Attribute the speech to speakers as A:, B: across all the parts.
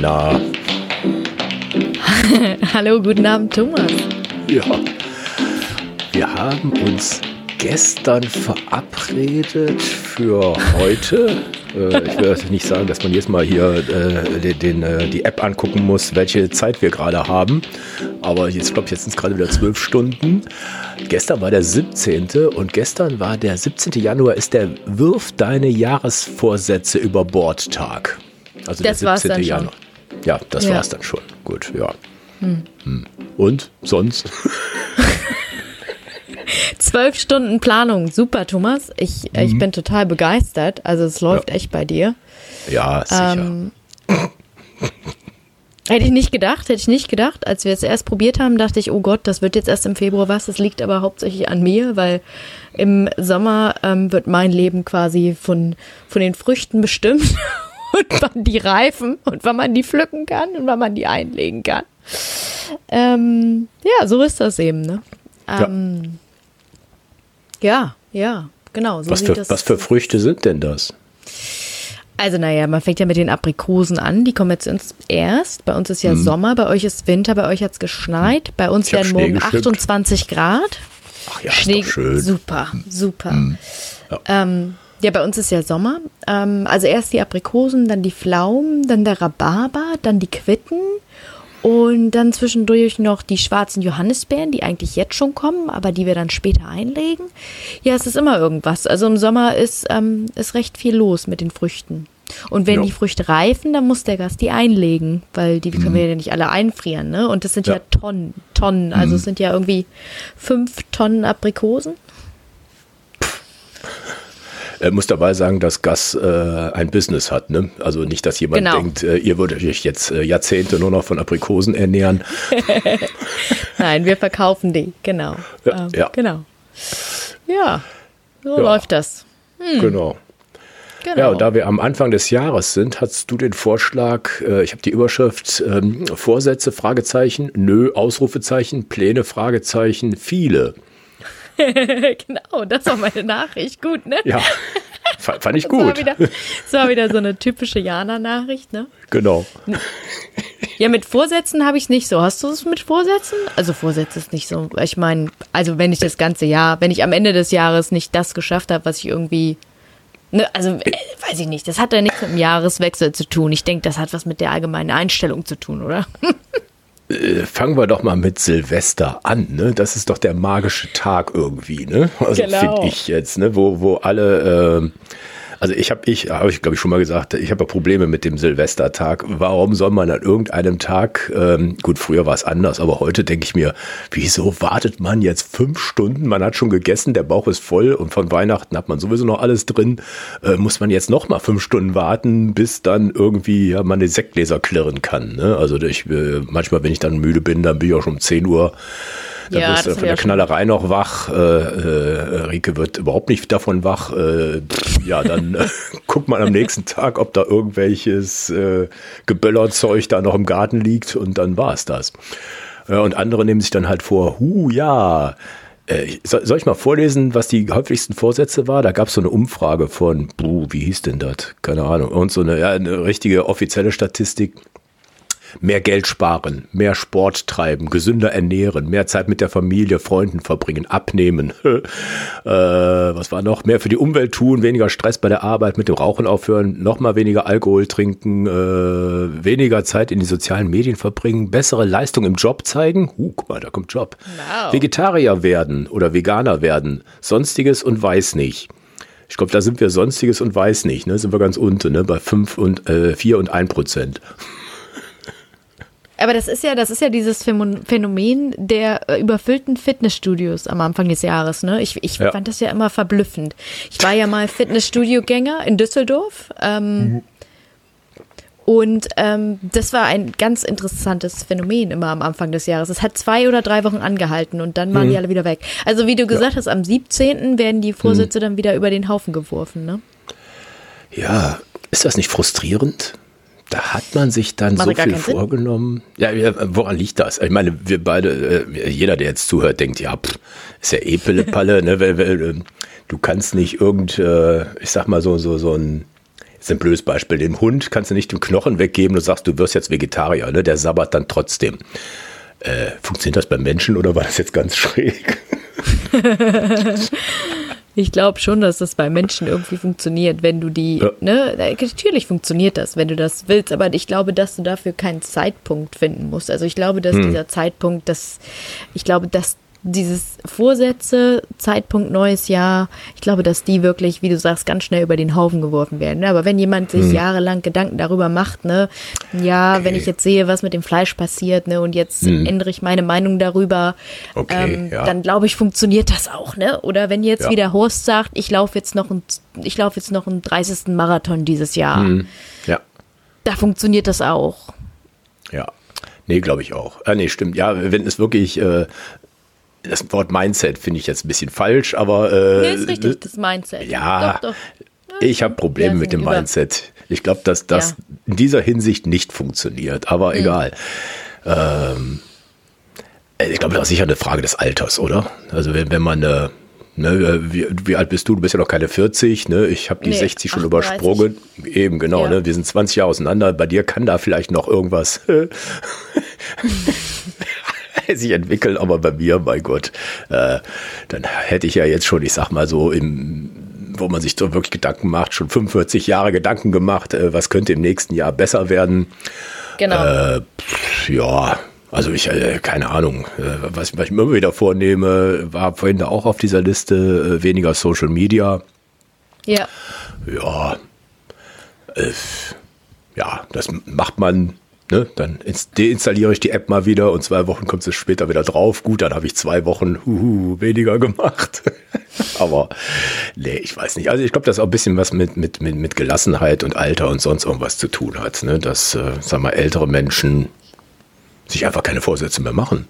A: Jana.
B: Hallo, guten Abend, Thomas.
A: Ja. Wir haben uns gestern verabredet für heute. Äh, ich will nicht sagen, dass man jetzt mal hier äh, den, den, äh, die App angucken muss, welche Zeit wir gerade haben. Aber jetzt glaube ich, jetzt sind es gerade wieder zwölf Stunden. Gestern war der 17. und gestern war der 17. Januar, ist der Wirf deine Jahresvorsätze über Bord Tag.
B: Also das der 17. Januar.
A: Ja, das ja. war es dann schon. Gut, ja. Hm. hm. Und sonst?
B: Zwölf Stunden Planung, super, Thomas. Ich, mhm. ich bin total begeistert. Also es läuft ja. echt bei dir.
A: Ja, sicher. Ähm,
B: hätte ich nicht gedacht, hätte ich nicht gedacht. Als wir es erst probiert haben, dachte ich, oh Gott, das wird jetzt erst im Februar was. Das liegt aber hauptsächlich an mir, weil im Sommer ähm, wird mein Leben quasi von, von den Früchten bestimmt und wann die reifen und wann man die pflücken kann und wann man die einlegen kann. Ähm, ja, so ist das eben. Ne? Ähm, ja. ja, ja, genau.
A: So was, für, was für Früchte sind denn das?
B: Also naja, man fängt ja mit den Aprikosen an, die kommen jetzt ins erst. Bei uns ist ja hm. Sommer, bei euch ist Winter, bei euch hat es geschneit. Bei uns werden morgen geschickt. 28 Grad.
A: Ach ja, Schnee, schön.
B: Super, super. Hm. Ja. Ähm, ja, bei uns ist ja Sommer. Ähm, also erst die Aprikosen, dann die Pflaumen, dann der Rhabarber, dann die Quitten und dann zwischendurch noch die schwarzen Johannisbeeren, die eigentlich jetzt schon kommen, aber die wir dann später einlegen. Ja, es ist immer irgendwas. Also im Sommer ist, ähm, ist recht viel los mit den Früchten. Und wenn jo. die Früchte reifen, dann muss der Gast die einlegen, weil die, die können wir ja nicht alle einfrieren, ne? Und das sind ja, ja Tonnen, Tonnen. Also mhm. es sind ja irgendwie fünf Tonnen Aprikosen
A: äh, muss dabei sagen, dass Gas äh, ein Business hat. Ne? Also nicht, dass jemand genau. denkt, äh, ihr würdet euch jetzt äh, Jahrzehnte nur noch von Aprikosen ernähren.
B: Nein, wir verkaufen die, genau.
A: Ja, ähm,
B: ja. Genau. Ja, so ja. läuft das.
A: Hm. Genau. Genau. Ja, und da wir am Anfang des Jahres sind, hast du den Vorschlag, äh, ich habe die Überschrift ähm, Vorsätze, Fragezeichen, nö, Ausrufezeichen, Pläne, Fragezeichen, viele.
B: genau, das war meine Nachricht. Gut, ne?
A: Ja, fand ich gut.
B: Das war wieder, das war wieder so eine typische Jana-Nachricht, ne?
A: Genau.
B: Ja, mit Vorsätzen habe ich es nicht so. Hast du es mit Vorsätzen? Also Vorsätze ist nicht so. Ich meine, also wenn ich das ganze Jahr, wenn ich am Ende des Jahres nicht das geschafft habe, was ich irgendwie Ne, also äh, weiß ich nicht, das hat ja nichts mit dem Jahreswechsel zu tun. Ich denke, das hat was mit der allgemeinen Einstellung zu tun, oder?
A: Äh, fangen wir doch mal mit Silvester an, ne? Das ist doch der magische Tag irgendwie, ne? Also genau. finde ich jetzt, ne? Wo, wo alle äh, also ich habe, ich habe ich glaube ich schon mal gesagt, ich habe ja Probleme mit dem Silvestertag. Warum soll man an irgendeinem Tag, ähm, gut, früher war es anders, aber heute denke ich mir, wieso wartet man jetzt fünf Stunden? Man hat schon gegessen, der Bauch ist voll und von Weihnachten hat man sowieso noch alles drin. Äh, muss man jetzt noch mal fünf Stunden warten, bis dann irgendwie ja, man den Sektgläser klirren kann. Ne? Also ich, äh, manchmal, wenn ich dann müde bin, dann bin ich auch schon um 10 Uhr dann ja, wirst du von der Knallerei noch wach. Äh, äh, Rike wird überhaupt nicht davon wach. Äh, ja, dann äh, guckt man am nächsten Tag, ob da irgendwelches äh, Geböllerzeug da noch im Garten liegt und dann war es das. Äh, und andere nehmen sich dann halt vor, hu ja, äh, soll ich mal vorlesen, was die häufigsten Vorsätze war? Da gab es so eine Umfrage von, buh, wie hieß denn das? Keine Ahnung. Und so eine, ja, eine richtige offizielle Statistik mehr Geld sparen, mehr Sport treiben, gesünder ernähren, mehr Zeit mit der Familie, Freunden verbringen, abnehmen. äh, was war noch? Mehr für die Umwelt tun, weniger Stress bei der Arbeit, mit dem Rauchen aufhören, nochmal weniger Alkohol trinken, äh, weniger Zeit in die sozialen Medien verbringen, bessere Leistung im Job zeigen. Uh, guck mal, da kommt Job. Wow. Vegetarier werden oder Veganer werden, sonstiges und weiß nicht. Ich glaube, da sind wir sonstiges und weiß nicht, ne? Sind wir ganz unten, ne? Bei 5 und äh, 4 und 1 Prozent.
B: Aber das ist ja, das ist ja dieses Phänomen der äh, überfüllten Fitnessstudios am Anfang des Jahres. Ne? Ich, ich ja. fand das ja immer verblüffend. Ich war ja mal Fitnessstudio-Gänger in Düsseldorf. Ähm, mhm. Und ähm, das war ein ganz interessantes Phänomen immer am Anfang des Jahres. Es hat zwei oder drei Wochen angehalten und dann waren mhm. die alle wieder weg. Also wie du gesagt ja. hast, am 17. werden die Vorsätze mhm. dann wieder über den Haufen geworfen. Ne?
A: Ja, ist das nicht frustrierend? Da hat man sich dann Macht so viel vorgenommen. Ja, woran liegt das? Ich meine, wir beide, äh, jeder, der jetzt zuhört, denkt, ja, pff, ist ja eh Pille-Palle, ne? Du kannst nicht irgend, äh, ich sag mal so, so, so ein ist ein blödes Beispiel. Dem Hund kannst du nicht den Knochen weggeben und sagst, du wirst jetzt Vegetarier, ne? Der sabbert dann trotzdem. Äh, funktioniert das beim Menschen oder war das jetzt ganz schräg?
B: Ich glaube schon, dass das bei Menschen irgendwie funktioniert, wenn du die, ja. ne, natürlich funktioniert das, wenn du das willst, aber ich glaube, dass du dafür keinen Zeitpunkt finden musst. Also ich glaube, dass hm. dieser Zeitpunkt, dass, ich glaube, dass dieses Vorsätze, Zeitpunkt neues Jahr, ich glaube, dass die wirklich, wie du sagst, ganz schnell über den Haufen geworfen werden. Ne? Aber wenn jemand sich hm. jahrelang Gedanken darüber macht, ne, ja, okay. wenn ich jetzt sehe, was mit dem Fleisch passiert, ne, und jetzt hm. ändere ich meine Meinung darüber, okay, ähm, ja. dann glaube ich, funktioniert das auch, ne? Oder wenn jetzt ja. wieder Horst sagt, ich laufe jetzt noch ein, ich laufe jetzt noch einen 30. Marathon dieses Jahr. Hm.
A: Ja.
B: Da funktioniert das auch.
A: Ja. Nee, glaube ich auch. Ah, nee, stimmt. Ja, wenn es wirklich äh, das Wort Mindset finde ich jetzt ein bisschen falsch, aber. Äh,
B: nee, ist richtig, das Mindset.
A: Ja, doch, doch. ich habe Probleme mit dem über. Mindset. Ich glaube, dass das ja. in dieser Hinsicht nicht funktioniert, aber mhm. egal. Ähm, ich glaube, das ist sicher eine Frage des Alters, oder? Also, wenn, wenn man. Äh, Ne, wie, wie, alt bist du? Du bist ja noch keine 40, ne? Ich habe die nee, 60 schon 38. übersprungen. Eben, genau, ja. ne? Wir sind 20 Jahre auseinander. Bei dir kann da vielleicht noch irgendwas sich entwickeln, aber bei mir, mein Gott, äh, dann hätte ich ja jetzt schon, ich sag mal so, im, wo man sich so wirklich Gedanken macht, schon 45 Jahre Gedanken gemacht, äh, was könnte im nächsten Jahr besser werden.
B: Genau.
A: Äh, ja, also ich, äh, keine Ahnung, äh, was, was ich mir immer wieder vornehme, war vorhin da auch auf dieser Liste, äh, weniger Social Media.
B: Ja.
A: Ja. Äh, ja, das macht man Ne, dann deinstalliere ich die App mal wieder und zwei Wochen kommt es später wieder drauf. Gut, dann habe ich zwei Wochen huhu, weniger gemacht. Aber nee, ich weiß nicht. Also ich glaube, das auch ein bisschen was mit, mit, mit, mit Gelassenheit und Alter und sonst irgendwas zu tun hat. Ne? Dass, äh, sag mal, ältere Menschen sich einfach keine Vorsätze mehr machen.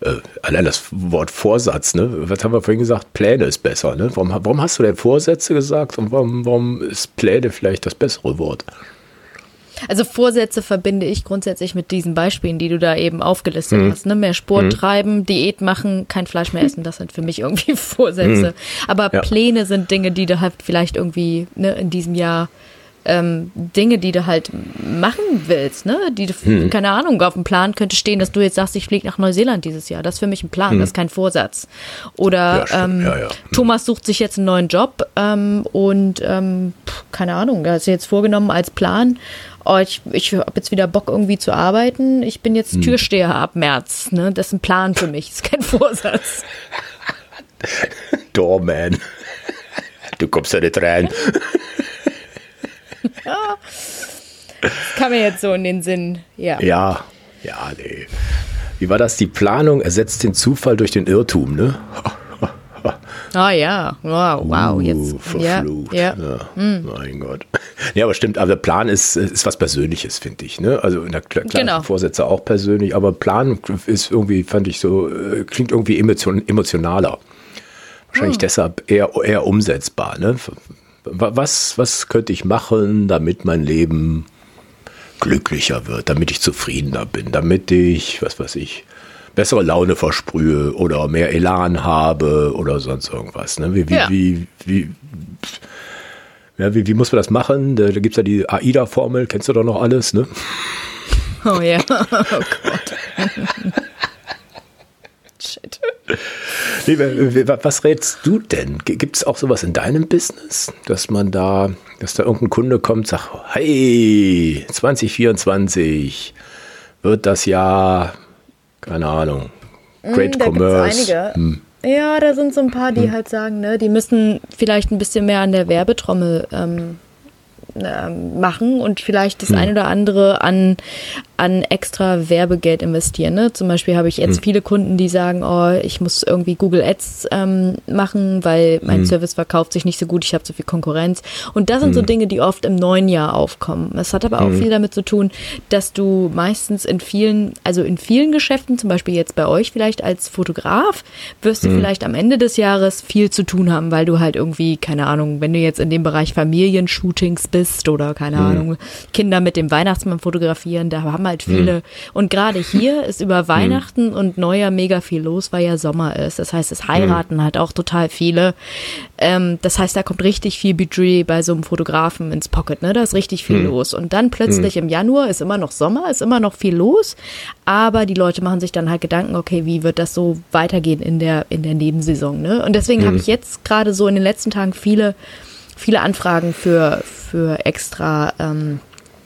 A: Äh, allein das Wort Vorsatz, ne? Was haben wir vorhin gesagt? Pläne ist besser, ne? Warum, warum hast du denn Vorsätze gesagt und warum, warum ist Pläne vielleicht das bessere Wort?
B: Also Vorsätze verbinde ich grundsätzlich mit diesen Beispielen, die du da eben aufgelistet mhm. hast. Ne? Mehr Sport mhm. treiben, Diät machen, kein Fleisch mehr essen, das sind für mich irgendwie Vorsätze. Mhm. Aber ja. Pläne sind Dinge, die du halt vielleicht irgendwie ne, in diesem Jahr ähm, Dinge, die du halt machen willst, ne? Die du, hm. keine Ahnung, auf dem Plan könnte stehen, dass du jetzt sagst, ich fliege nach Neuseeland dieses Jahr. Das ist für mich ein Plan, hm. das ist kein Vorsatz. Oder ja, ähm, ja, ja. Thomas sucht sich jetzt einen neuen Job ähm, und ähm, keine Ahnung, er hat sich jetzt vorgenommen als Plan, oh, ich, ich habe jetzt wieder Bock irgendwie zu arbeiten. Ich bin jetzt hm. Türsteher ab März. Ne? Das ist ein Plan für mich, das ist kein Vorsatz.
A: Doorman. Du kommst ja nicht rein.
B: ja. Das kam mir jetzt so in den Sinn, ja.
A: Ja, ja, nee. Wie war das? Die Planung ersetzt den Zufall durch den Irrtum, ne?
B: Ah ja, wow, wow, uh, jetzt.
A: Verflucht. Ja, ja. ja hm. Mein Gott. Ja, aber stimmt, aber der Plan ist, ist was Persönliches, finde ich. Ne? Also in der klar, genau. Vorsätze auch persönlich, aber Plan ist irgendwie, fand ich so, äh, klingt irgendwie emotion, emotionaler. Wahrscheinlich hm. deshalb eher, eher umsetzbar. Ne? Was, was könnte ich machen, damit mein Leben glücklicher wird, damit ich zufriedener bin, damit ich, was weiß ich, bessere Laune versprühe oder mehr Elan habe oder sonst irgendwas. Ne? Wie, wie, ja. wie, wie, ja, wie, wie, muss man das machen? Da, da gibt es ja die AIDA-Formel, kennst du doch noch alles, ne?
B: Oh ja, oh Gott.
A: Shit. Was rätst du denn? Gibt es auch sowas in deinem Business, dass man da, dass da irgendein Kunde kommt und sagt, hey, 2024 wird das Jahr, keine Ahnung, mm, Great da Commerce.
B: Hm. Ja, da sind so ein paar, die hm. halt sagen, ne, die müssen vielleicht ein bisschen mehr an der Werbetrommel ähm machen und vielleicht das hm. ein oder andere an, an extra Werbegeld investieren. Ne? Zum Beispiel habe ich jetzt hm. viele Kunden, die sagen, oh, ich muss irgendwie Google Ads ähm, machen, weil mein hm. Service verkauft sich nicht so gut, ich habe zu viel Konkurrenz. Und das sind hm. so Dinge, die oft im neuen Jahr aufkommen. Es hat aber auch hm. viel damit zu tun, dass du meistens in vielen, also in vielen Geschäften, zum Beispiel jetzt bei euch vielleicht als Fotograf, wirst du hm. vielleicht am Ende des Jahres viel zu tun haben, weil du halt irgendwie, keine Ahnung, wenn du jetzt in dem Bereich Familienshootings bist, Pinterest oder keine mhm. Ahnung, Kinder mit dem Weihnachtsmann fotografieren, da haben halt viele. Mhm. Und gerade hier ist über Weihnachten mhm. und Neujahr mega viel los, weil ja Sommer ist. Das heißt, es heiraten mhm. halt auch total viele. Ähm, das heißt, da kommt richtig viel Budget bei so einem Fotografen ins Pocket, ne? Da ist richtig viel mhm. los. Und dann plötzlich im Januar ist immer noch Sommer, ist immer noch viel los, aber die Leute machen sich dann halt Gedanken, okay, wie wird das so weitergehen in der, in der Nebensaison, ne? Und deswegen habe ich jetzt gerade so in den letzten Tagen viele viele Anfragen für, für extra, ähm,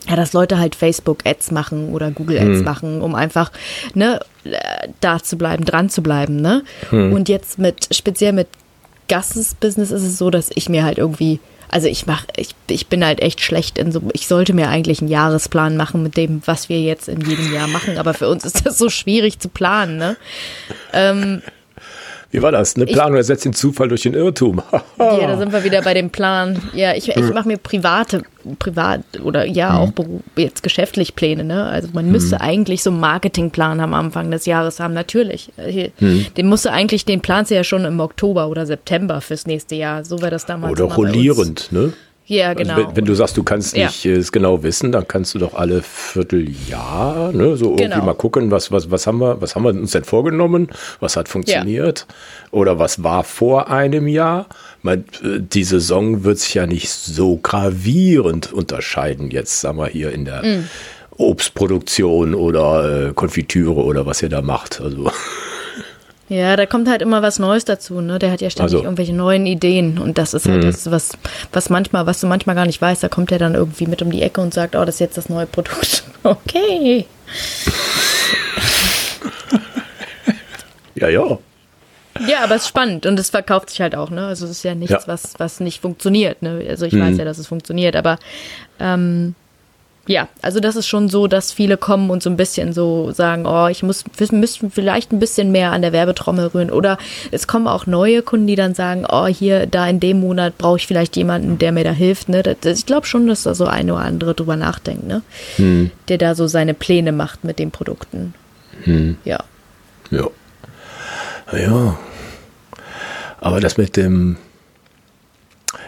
B: ja, dass Leute halt Facebook-Ads machen oder Google-Ads mhm. machen, um einfach, ne, da zu bleiben, dran zu bleiben, ne? Mhm. Und jetzt mit, speziell mit Gasses Business ist es so, dass ich mir halt irgendwie, also ich mach, ich, ich bin halt echt schlecht in so, ich sollte mir eigentlich einen Jahresplan machen mit dem, was wir jetzt in jedem Jahr machen, aber für uns ist das so schwierig zu planen, ne? Ähm,
A: wie war das? Eine Planung ersetzt den Zufall durch den Irrtum.
B: ja, da sind wir wieder bei dem Plan. Ja, ich, ich mache mir private, privat oder ja mhm. auch jetzt geschäftlich Pläne. Ne? Also man müsste mhm. eigentlich so einen Marketingplan am Anfang des Jahres haben, natürlich. Mhm. Den musste eigentlich, den planst du ja schon im Oktober oder September fürs nächste Jahr. So wäre das damals.
A: Oder rollierend, ne?
B: Ja, genau.
A: Also wenn, wenn, du sagst, du kannst nicht ja. es genau wissen, dann kannst du doch alle Vierteljahr, ne, so irgendwie genau. mal gucken, was, was, was haben wir, was haben wir uns denn vorgenommen, was hat funktioniert ja. oder was war vor einem Jahr. Meine, die Saison wird sich ja nicht so gravierend unterscheiden, jetzt sagen wir hier in der mm. Obstproduktion oder äh, Konfitüre oder was ihr da macht. Also
B: Ja, da kommt halt immer was Neues dazu, ne? Der hat ja ständig also. irgendwelche neuen Ideen und das ist halt mhm. das, was, was manchmal, was du manchmal gar nicht weißt, da kommt er dann irgendwie mit um die Ecke und sagt, oh, das ist jetzt das neue Produkt. Okay.
A: ja, ja.
B: Ja, aber es ist spannend und es verkauft sich halt auch, ne? Also es ist ja nichts, ja. was, was nicht funktioniert, ne? Also ich mhm. weiß ja, dass es funktioniert, aber ähm, ja, also das ist schon so, dass viele kommen und so ein bisschen so sagen, oh, ich muss, wir müssten vielleicht ein bisschen mehr an der Werbetrommel rühren. Oder es kommen auch neue Kunden, die dann sagen, oh, hier, da in dem Monat brauche ich vielleicht jemanden, der mir da hilft. Ne? Das, ich glaube schon, dass da so ein oder andere drüber nachdenkt, ne? Hm. Der da so seine Pläne macht mit den Produkten. Hm. Ja.
A: Ja. Ja. Aber das mit dem,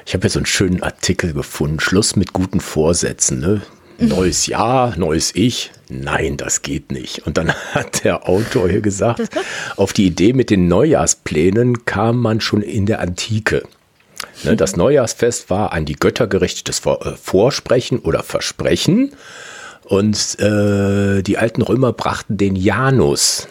A: ich habe jetzt so einen schönen Artikel gefunden, Schluss mit guten Vorsätzen, ne? Neues Jahr, neues Ich. Nein, das geht nicht. Und dann hat der Autor hier gesagt, auf die Idee mit den Neujahrsplänen kam man schon in der Antike. Ne, das Neujahrsfest war ein die Götter gerichtetes äh, Vorsprechen oder Versprechen. Und äh, die alten Römer brachten den Janus,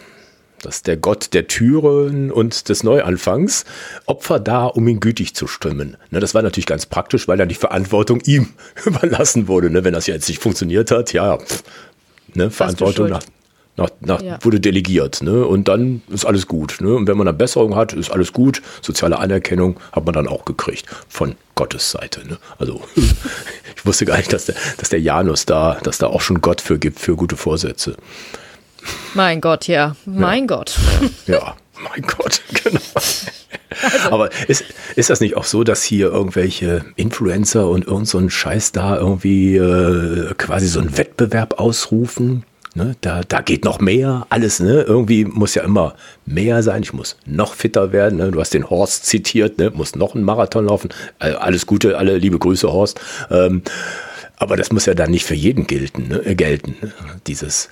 A: das ist der Gott der Türen und des Neuanfangs, Opfer da, um ihn gütig zu stimmen. Ne, das war natürlich ganz praktisch, weil dann die Verantwortung ihm überlassen wurde. Ne, wenn das jetzt nicht funktioniert hat, ja, pff, ne, Verantwortung nach, nach, nach ja. wurde delegiert. Ne, und dann ist alles gut. Ne, und wenn man eine Besserung hat, ist alles gut. Soziale Anerkennung hat man dann auch gekriegt von Gottes Seite. Ne? Also ich wusste gar nicht, dass der, dass der Janus da, dass da auch schon Gott für gibt für gute Vorsätze.
B: Mein Gott, ja. Mein
A: ja.
B: Gott.
A: Ja, mein Gott, genau. Also. Aber ist, ist das nicht auch so, dass hier irgendwelche Influencer und irgend so ein Scheiß da irgendwie äh, quasi so einen Wettbewerb ausrufen? Ne? Da, da geht noch mehr, alles, ne? Irgendwie muss ja immer mehr sein. Ich muss noch fitter werden. Ne? Du hast den Horst zitiert, ne? Muss noch einen Marathon laufen. Äh, alles Gute, alle liebe Grüße, Horst. Ähm, aber das muss ja dann nicht für jeden gelten, ne? Äh, gelten. Ne? Dieses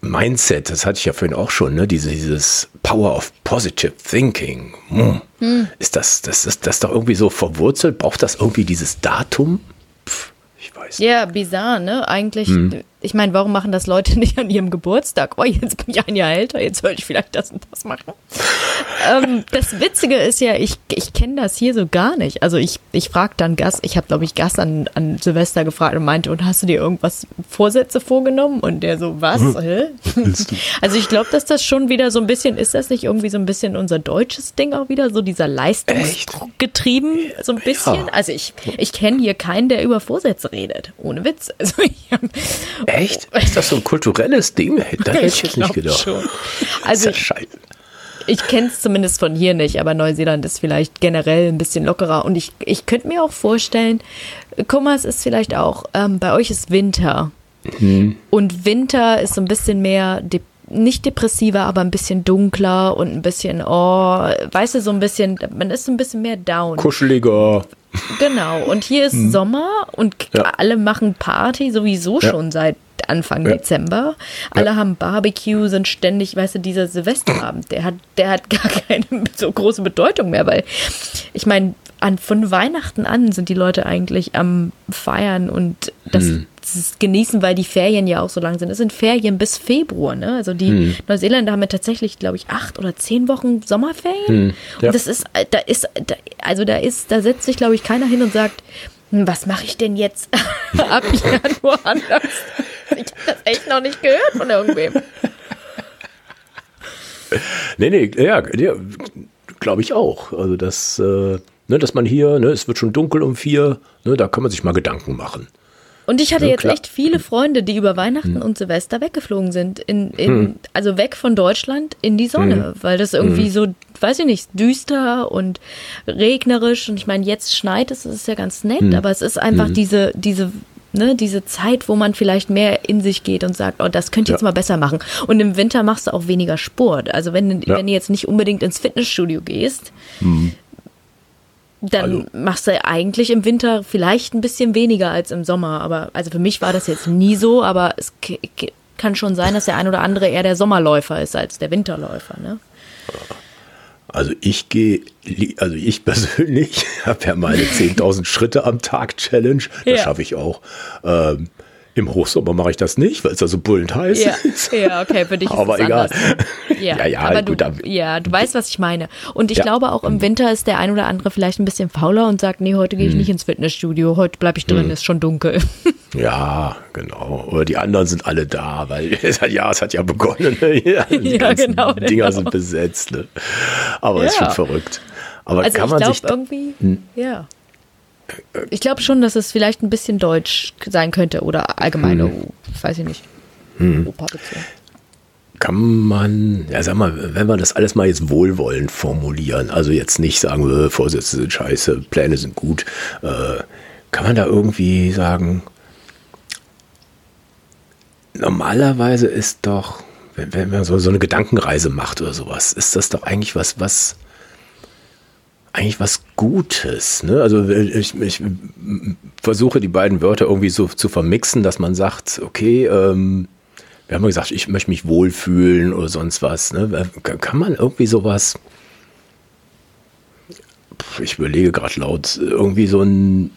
A: Mindset, das hatte ich ja vorhin auch schon, ne? Diese, dieses Power of Positive Thinking. Hm. Hm. Ist das, das ist das doch irgendwie so verwurzelt? Braucht das irgendwie dieses Datum? Pff, ich weiß.
B: Ja, bizarr, ne? Eigentlich hm ich meine, warum machen das Leute nicht an ihrem Geburtstag? Oh, jetzt bin ich ein Jahr älter, jetzt sollte ich vielleicht das und das machen. ähm, das Witzige ist ja, ich, ich kenne das hier so gar nicht. Also ich, ich frage dann Gast, ich habe glaube ich Gast an, an Silvester gefragt und meinte, und hast du dir irgendwas Vorsätze vorgenommen? Und der so, was? Hm. also ich glaube, dass das schon wieder so ein bisschen, ist das nicht irgendwie so ein bisschen unser deutsches Ding auch wieder, so dieser Leistungsdruck getrieben, so ein bisschen? Ja. Also ich, ich kenne hier keinen, der über Vorsätze redet. Ohne Witz. Also ich,
A: Echt? Ist das so ein kulturelles Ding? Da hätte ich jetzt nicht gedacht. Schon.
B: Also, ja ich kenne es zumindest von hier nicht, aber Neuseeland ist vielleicht generell ein bisschen lockerer. Und ich, ich könnte mir auch vorstellen, guck mal, es ist vielleicht auch, ähm, bei euch ist Winter. Mhm. Und Winter ist so ein bisschen mehr nicht depressiver, aber ein bisschen dunkler und ein bisschen, oh, weißt du, so ein bisschen, man ist so ein bisschen mehr down.
A: Kuscheliger.
B: Genau. Und hier ist hm. Sommer und ja. alle machen Party sowieso ja. schon seit Anfang ja. Dezember. Alle haben Barbecue, sind ständig, weißt du, dieser Silvesterabend, der hat, der hat gar keine so große Bedeutung mehr, weil ich meine, an, von Weihnachten an sind die Leute eigentlich am Feiern und das, hm. das, genießen, weil die Ferien ja auch so lang sind. Es sind Ferien bis Februar, ne? Also die hm. Neuseeländer haben ja tatsächlich, glaube ich, acht oder zehn Wochen Sommerferien. Hm. Ja. Und das ist, da ist, da, also da ist, da setzt sich, glaube ich, keiner hin und sagt, hm, was mache ich denn jetzt ab Januar anders? Ich habe das echt noch nicht gehört von irgendwem.
A: Nee, nee, ja, ja glaube ich auch. Also das, äh, ne, dass man hier, ne, es wird schon dunkel um vier, ne, da kann man sich mal Gedanken machen.
B: Und ich hatte ja, jetzt klar. echt viele Freunde, die über Weihnachten hm. und Silvester weggeflogen sind. In, in, hm. Also weg von Deutschland in die Sonne, hm. weil das irgendwie hm. so, weiß ich nicht, düster und regnerisch. Und ich meine, jetzt schneit es, das ist ja ganz nett, hm. aber es ist einfach diese, diese Ne, diese Zeit, wo man vielleicht mehr in sich geht und sagt, oh, das könnte ich jetzt mal besser machen. Und im Winter machst du auch weniger Sport. Also wenn, ja. wenn du jetzt nicht unbedingt ins Fitnessstudio gehst, mhm dann also. machst du eigentlich im Winter vielleicht ein bisschen weniger als im Sommer. Aber also für mich war das jetzt nie so, aber es kann schon sein, dass der ein oder andere eher der Sommerläufer ist als der Winterläufer. Ne?
A: Also ich gehe, also ich persönlich habe ja meine 10.000 Schritte am Tag Challenge. Das ja. schaffe ich auch. Ähm, im Hochsommer mache ich das nicht, weil es da so bullend heiß
B: ja.
A: ist.
B: Ja, okay, für dich ist
A: Aber egal.
B: Ja, ja, ja, aber gut, du, ja, du weißt, was ich meine. Und ich ja. glaube auch im Winter ist der ein oder andere vielleicht ein bisschen fauler und sagt, nee, heute gehe ich hm. nicht ins Fitnessstudio, heute bleibe ich drin, hm. ist schon dunkel.
A: Ja, genau. Oder die anderen sind alle da, weil es hat, ja, es hat ja begonnen. Ne? Die ja, genau, Dinger genau. sind besetzt. Ne? Aber es ist schon verrückt. Aber also kann man sich
B: irgendwie, hm? ja. Ich glaube schon, dass es vielleicht ein bisschen deutsch sein könnte oder allgemeine, hm. weiß ich nicht, hm. Europa-Beziehung.
A: Kann man, ja sag mal, wenn wir das alles mal jetzt wohlwollend formulieren, also jetzt nicht sagen, äh, Vorsätze sind scheiße, Pläne sind gut, äh, kann man da irgendwie sagen, normalerweise ist doch, wenn, wenn man so, so eine Gedankenreise macht oder sowas, ist das doch eigentlich was, was eigentlich was Gutes. Ne? Also ich, ich versuche die beiden Wörter irgendwie so zu vermixen, dass man sagt, okay, ähm, wir haben ja gesagt, ich möchte mich wohlfühlen oder sonst was. Ne? Kann man irgendwie sowas, ich überlege gerade laut, irgendwie so ein,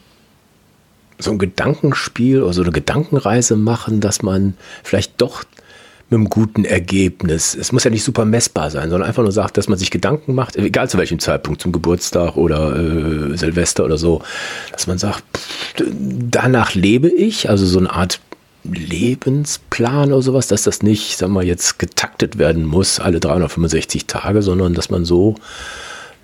A: so ein Gedankenspiel oder so eine Gedankenreise machen, dass man vielleicht doch mit einem guten Ergebnis. Es muss ja nicht super messbar sein, sondern einfach nur sagt, dass man sich Gedanken macht, egal zu welchem Zeitpunkt, zum Geburtstag oder äh, Silvester oder so, dass man sagt, pff, danach lebe ich, also so eine Art Lebensplan oder sowas, dass das nicht, sagen wir jetzt getaktet werden muss, alle 365 Tage, sondern dass man so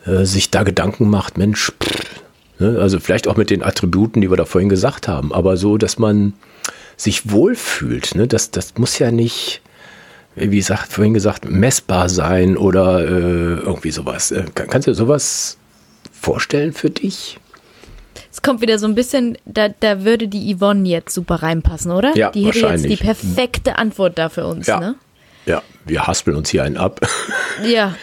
A: äh, sich da Gedanken macht, Mensch, pff, ne? also vielleicht auch mit den Attributen, die wir da vorhin gesagt haben, aber so, dass man sich wohlfühlt. Ne? Das, das muss ja nicht wie gesagt, vorhin gesagt, messbar sein oder äh, irgendwie sowas. Äh, kannst du dir sowas vorstellen für dich?
B: Es kommt wieder so ein bisschen, da, da würde die Yvonne jetzt super reinpassen, oder?
A: Ja,
B: die hätte jetzt die perfekte Antwort da für uns,
A: ja.
B: ne?
A: Ja, wir haspeln uns hier einen ab.
B: Ja.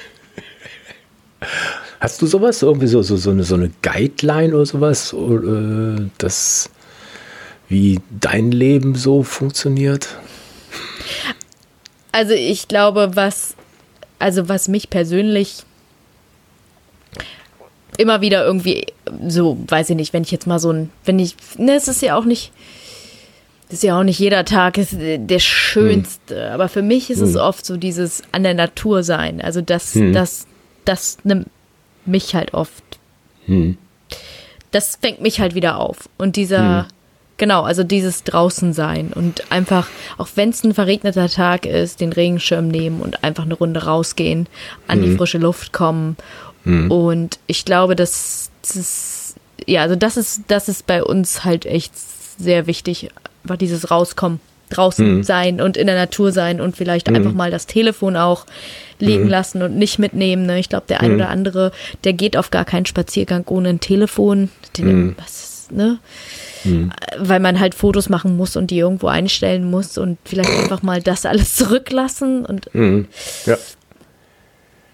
A: Hast du sowas? Irgendwie so, so, so, eine, so eine Guideline oder sowas? Äh, das, wie dein Leben so funktioniert?
B: Also ich glaube, was, also was mich persönlich immer wieder irgendwie so, weiß ich nicht, wenn ich jetzt mal so ein, wenn ich, ne, es ist ja auch nicht, das ist ja auch nicht jeder Tag ist der schönste, hm. aber für mich ist hm. es oft so dieses an der Natur sein. Also das, hm. das, das nimmt mich halt oft. Hm. Das fängt mich halt wieder auf. Und dieser, hm. Genau, also dieses draußen sein und einfach, auch wenn es ein verregneter Tag ist, den Regenschirm nehmen und einfach eine Runde rausgehen, an mhm. die frische Luft kommen. Mhm. Und ich glaube, dass das, ja, also das ist, das ist bei uns halt echt sehr wichtig, war dieses Rauskommen, draußen mhm. sein und in der Natur sein und vielleicht mhm. einfach mal das Telefon auch liegen mhm. lassen und nicht mitnehmen. Ne? Ich glaube, der ein mhm. oder andere, der geht auf gar keinen Spaziergang ohne ein Telefon. Den, was ist, ne? Mhm. weil man halt Fotos machen muss und die irgendwo einstellen muss und vielleicht einfach mal das alles zurücklassen und mhm. ja.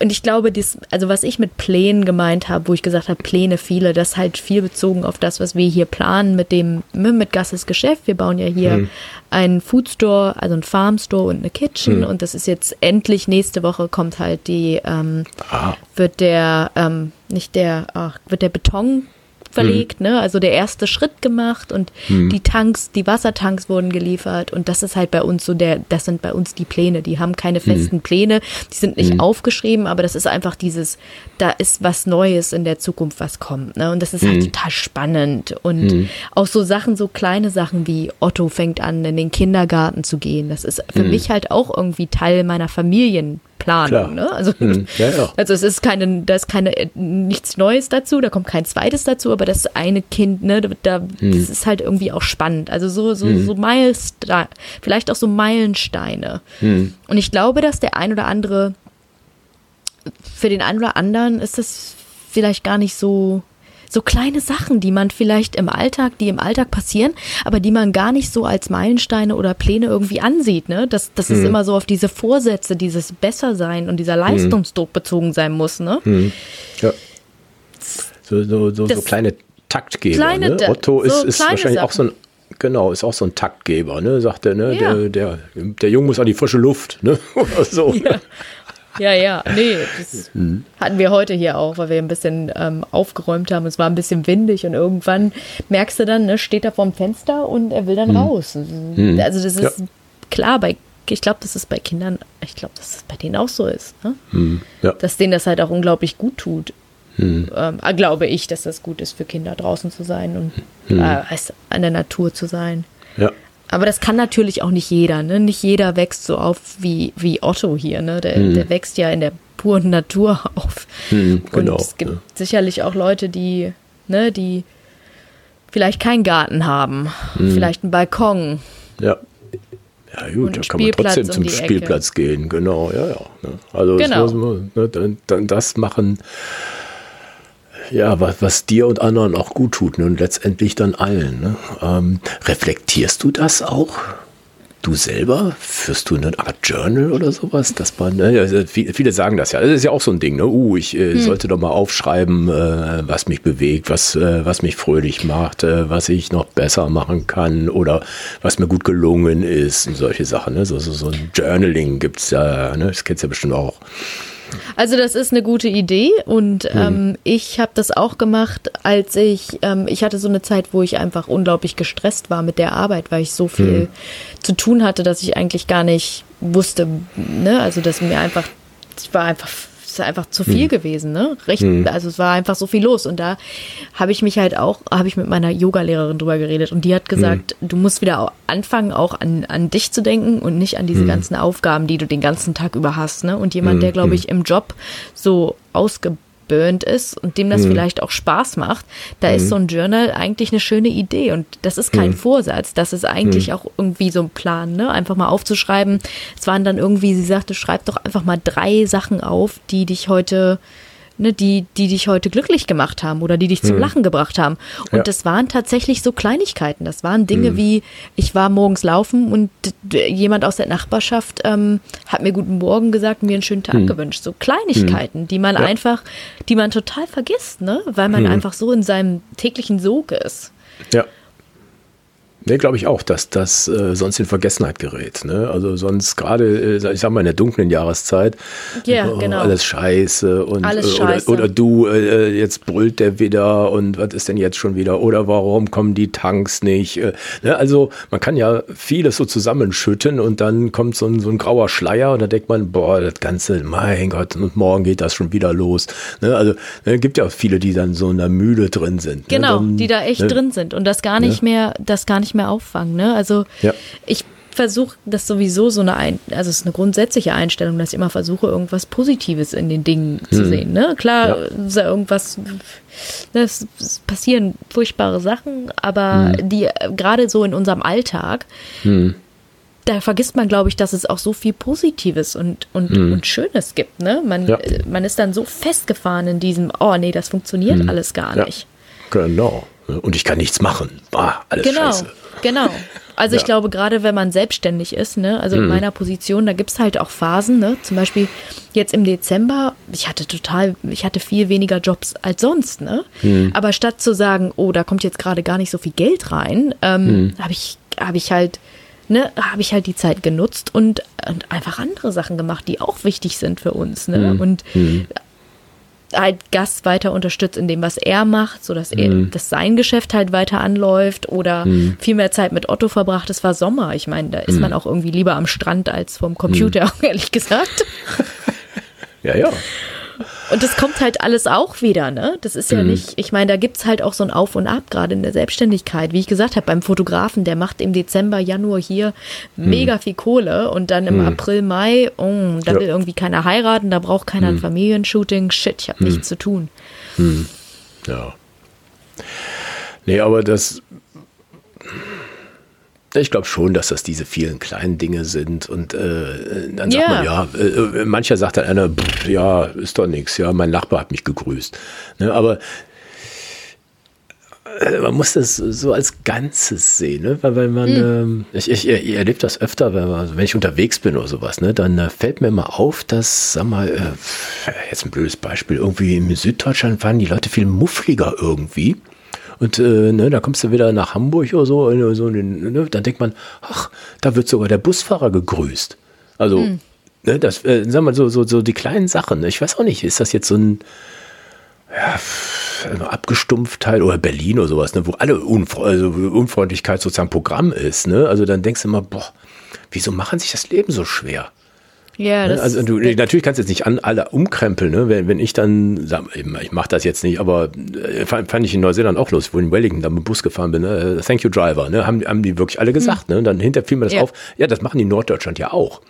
B: Und ich glaube, dies, also was ich mit Plänen gemeint habe, wo ich gesagt habe, Pläne viele, das halt viel bezogen auf das, was wir hier planen mit dem, mit Gasses Geschäft. Wir bauen ja hier hm. einen Foodstore, also einen Farmstore und eine Kitchen. Hm. Und das ist jetzt endlich nächste Woche kommt halt die, ähm, ah. wird der, ähm, nicht der, ach, wird der Beton verlegt, mhm. ne? Also der erste Schritt gemacht und mhm. die Tanks, die Wassertanks wurden geliefert und das ist halt bei uns so der, das sind bei uns die Pläne. Die haben keine mhm. festen mhm. Pläne, die sind nicht mhm. aufgeschrieben, aber das ist einfach dieses, da ist was Neues in der Zukunft, was kommt, ne? Und das ist halt mhm. total spannend und auch so Sachen, so kleine Sachen wie Otto fängt an, in den Kindergarten zu gehen. Das ist für mich halt auch irgendwie Teil meiner Familien. Planung. Ne? Also, hm. ja, ja. also es ist keine, da ist keine nichts Neues dazu, da kommt kein zweites dazu, aber das eine Kind, ne, da, hm. das ist halt irgendwie auch spannend. Also so, so, hm. so Meilensteine, vielleicht auch so Meilensteine. Hm. Und ich glaube, dass der ein oder andere, für den einen oder anderen ist das vielleicht gar nicht so so kleine Sachen, die man vielleicht im Alltag, die im Alltag passieren, aber die man gar nicht so als Meilensteine oder Pläne irgendwie ansieht. Ne? Dass, dass mhm. es immer so auf diese Vorsätze, dieses Bessersein und dieser mhm. Leistungsdruck bezogen sein muss. Ne? Mhm.
A: Ja. So, so, so, so kleine Taktgeber. Kleine, ne? Otto ist, ist wahrscheinlich Sachen. auch so ein Genau, ist auch so ein Taktgeber, ne? Sagt er, ne? Ja. Der, der, der Junge muss an die frische Luft, ne? Oder so.
B: Ja. Ja, ja, nee, das mhm. hatten wir heute hier auch, weil wir ein bisschen ähm, aufgeräumt haben. Es war ein bisschen windig und irgendwann merkst du dann, ne, steht er vorm Fenster und er will dann mhm. raus. Mhm. Also das ist ja. klar, bei, ich glaube, das ist bei Kindern, ich glaube, dass es bei denen auch so ist. Ne? Mhm. Ja. Dass denen das halt auch unglaublich gut tut. Mhm. Ähm, äh, glaube ich, dass das gut ist für Kinder draußen zu sein und äh, an der Natur zu sein. Ja. Aber das kann natürlich auch nicht jeder. Ne? Nicht jeder wächst so auf wie, wie Otto hier. Ne? Der, mhm. der wächst ja in der puren Natur auf. Mhm, genau. Und es gibt ja. sicherlich auch Leute, die, ne, die vielleicht keinen Garten haben, mhm. vielleicht einen Balkon.
A: Ja. Ja gut, da kann man trotzdem zum um Spielplatz Ecke. gehen, genau, ja, ja. Ne? Also genau. das, muss man, ne, dann, dann das machen, ja, was, was dir und anderen auch gut tut ne? und letztendlich dann allen. Ne? Ähm, reflektierst du das auch? Du selber? Führst du eine Art Journal oder sowas? Dass man, ne, viele sagen das ja. Das ist ja auch so ein Ding, ne? Uh, ich äh, hm. sollte doch mal aufschreiben, äh, was mich bewegt, was, äh, was mich fröhlich macht, äh, was ich noch besser machen kann oder was mir gut gelungen ist und solche Sachen. Ne? So, so, so ein Journaling gibt's ja, ne? Das kennst du ja bestimmt auch.
B: Also das ist eine gute Idee und ähm, ich habe das auch gemacht, als ich, ähm, ich hatte so eine Zeit, wo ich einfach unglaublich gestresst war mit der Arbeit, weil ich so viel mhm. zu tun hatte, dass ich eigentlich gar nicht wusste, ne, also dass mir einfach, ich war einfach ist einfach zu viel mhm. gewesen, ne? Recht, mhm. Also es war einfach so viel los. Und da habe ich mich halt auch, habe ich mit meiner Yogalehrerin drüber geredet und die hat gesagt, mhm. du musst wieder anfangen, auch an, an dich zu denken und nicht an diese mhm. ganzen Aufgaben, die du den ganzen Tag über hast, ne? Und jemand, der, mhm. glaube ich, im Job so ausgebildet burnt ist und dem das mhm. vielleicht auch Spaß macht, da mhm. ist so ein Journal eigentlich eine schöne Idee und das ist kein mhm. Vorsatz, das ist eigentlich mhm. auch irgendwie so ein Plan, ne? Einfach mal aufzuschreiben. Es waren dann irgendwie, sie sagte, schreib doch einfach mal drei Sachen auf, die dich heute ne, die, die dich heute glücklich gemacht haben oder die dich zum hm. Lachen gebracht haben. Und ja. das waren tatsächlich so Kleinigkeiten. Das waren Dinge hm. wie, ich war morgens laufen und jemand aus der Nachbarschaft ähm, hat mir guten Morgen gesagt und mir einen schönen Tag hm. gewünscht. So Kleinigkeiten, die man ja. einfach, die man total vergisst, ne? Weil man hm. einfach so in seinem täglichen Sog ist.
A: Ja. Nee, glaube ich auch, dass das äh, sonst in Vergessenheit gerät. Ne? Also sonst gerade, äh, ich sag mal, in der dunklen Jahreszeit,
B: ja, oh, genau.
A: alles scheiße und
B: alles
A: äh,
B: scheiße.
A: Oder, oder du, äh, jetzt brüllt der wieder und was ist denn jetzt schon wieder? Oder warum kommen die Tanks nicht? Äh, ne? Also man kann ja vieles so zusammenschütten und dann kommt so ein, so ein grauer Schleier und da denkt man, boah, das Ganze, mein Gott, und morgen geht das schon wieder los. Ne? Also ne, gibt ja viele, die dann so in der Mühle drin sind.
B: Ne? Genau, ne? dann, die da echt ne? drin sind und das gar nicht mehr, das gar nicht nicht mehr auffangen. Ne? Also ja. ich versuche das sowieso so eine, Ein also es ist eine grundsätzliche Einstellung, dass ich immer versuche, irgendwas Positives in den Dingen hm. zu sehen. Ne? Klar, ja. irgendwas, ne, es passieren furchtbare Sachen, aber hm. die gerade so in unserem Alltag, hm. da vergisst man, glaube ich, dass es auch so viel Positives und, und, hm. und Schönes gibt. Ne? Man, ja. man ist dann so festgefahren in diesem, oh nee, das funktioniert hm. alles gar nicht.
A: Genau. Und ich kann nichts machen. Ah, alles
B: genau,
A: scheiße.
B: Genau. Also ja. ich glaube, gerade wenn man selbstständig ist, ne, also in mhm. meiner Position, da gibt es halt auch Phasen, ne? Zum Beispiel jetzt im Dezember, ich hatte total, ich hatte viel weniger Jobs als sonst, ne? Mhm. Aber statt zu sagen, oh, da kommt jetzt gerade gar nicht so viel Geld rein, ähm, mhm. habe ich, habe ich halt ne, habe ich halt die Zeit genutzt und, und, einfach andere Sachen gemacht, die auch wichtig sind für uns. Ne? Mhm. Und mhm halt Gast weiter unterstützt in dem, was er macht, sodass er, mhm. dass sein Geschäft halt weiter anläuft oder mhm. viel mehr Zeit mit Otto verbracht. Es war Sommer. Ich meine, da ist mhm. man auch irgendwie lieber am Strand als vom Computer, mhm. ehrlich gesagt.
A: ja, ja.
B: Und das kommt halt alles auch wieder, ne? Das ist ja mhm. nicht, ich meine, da gibt es halt auch so ein Auf und Ab, gerade in der Selbstständigkeit. Wie ich gesagt habe, beim Fotografen, der macht im Dezember, Januar hier mhm. mega viel Kohle und dann im mhm. April, Mai, oh, da ja. will irgendwie keiner heiraten, da braucht keiner ein mhm. Familienshooting. Shit, ich habe nichts mhm. zu tun.
A: Ja. Nee, aber das ich glaube schon, dass das diese vielen kleinen Dinge sind. Und äh, dann sagt yeah. man, ja, äh, äh, mancher sagt dann einer, pff, ja, ist doch nichts, ja, mein Nachbar hat mich gegrüßt. Ne, aber äh, man muss das so als Ganzes sehen, ne? weil, weil man, mhm. ähm, ich, ich, ich erlebe das öfter, wenn, man, wenn ich unterwegs bin oder sowas, ne? dann äh, fällt mir mal auf, dass, sag mal, äh, jetzt ein blödes Beispiel, irgendwie in Süddeutschland waren die Leute viel muffliger irgendwie. Und äh, ne, da kommst du wieder nach Hamburg oder so, äh, so ne, dann denkt man, ach, da wird sogar der Busfahrer gegrüßt. Also, mhm. ne, das, äh, sag mal, so, so, so die kleinen Sachen. Ne? Ich weiß auch nicht, ist das jetzt so ein ja, also Abgestumpftheit oder Berlin oder sowas, ne, wo alle Unfre also Unfreundlichkeit sozusagen Programm ist, ne? Also dann denkst du immer, boah, wieso machen sich das Leben so schwer?
B: Ja,
A: ne? das also du, natürlich kannst du jetzt nicht an alle umkrempeln, ne? wenn, wenn ich dann, ich mache das jetzt nicht, aber äh, fand, fand ich in Neuseeland auch los, wo ich in Wellington dann mit dem Bus gefahren bin, ne? Thank you Driver, ne? haben, haben die wirklich alle gesagt. Hm. Ne? Und dann hinterher fiel mir das ja. auf, ja, das machen die in Norddeutschland ja auch.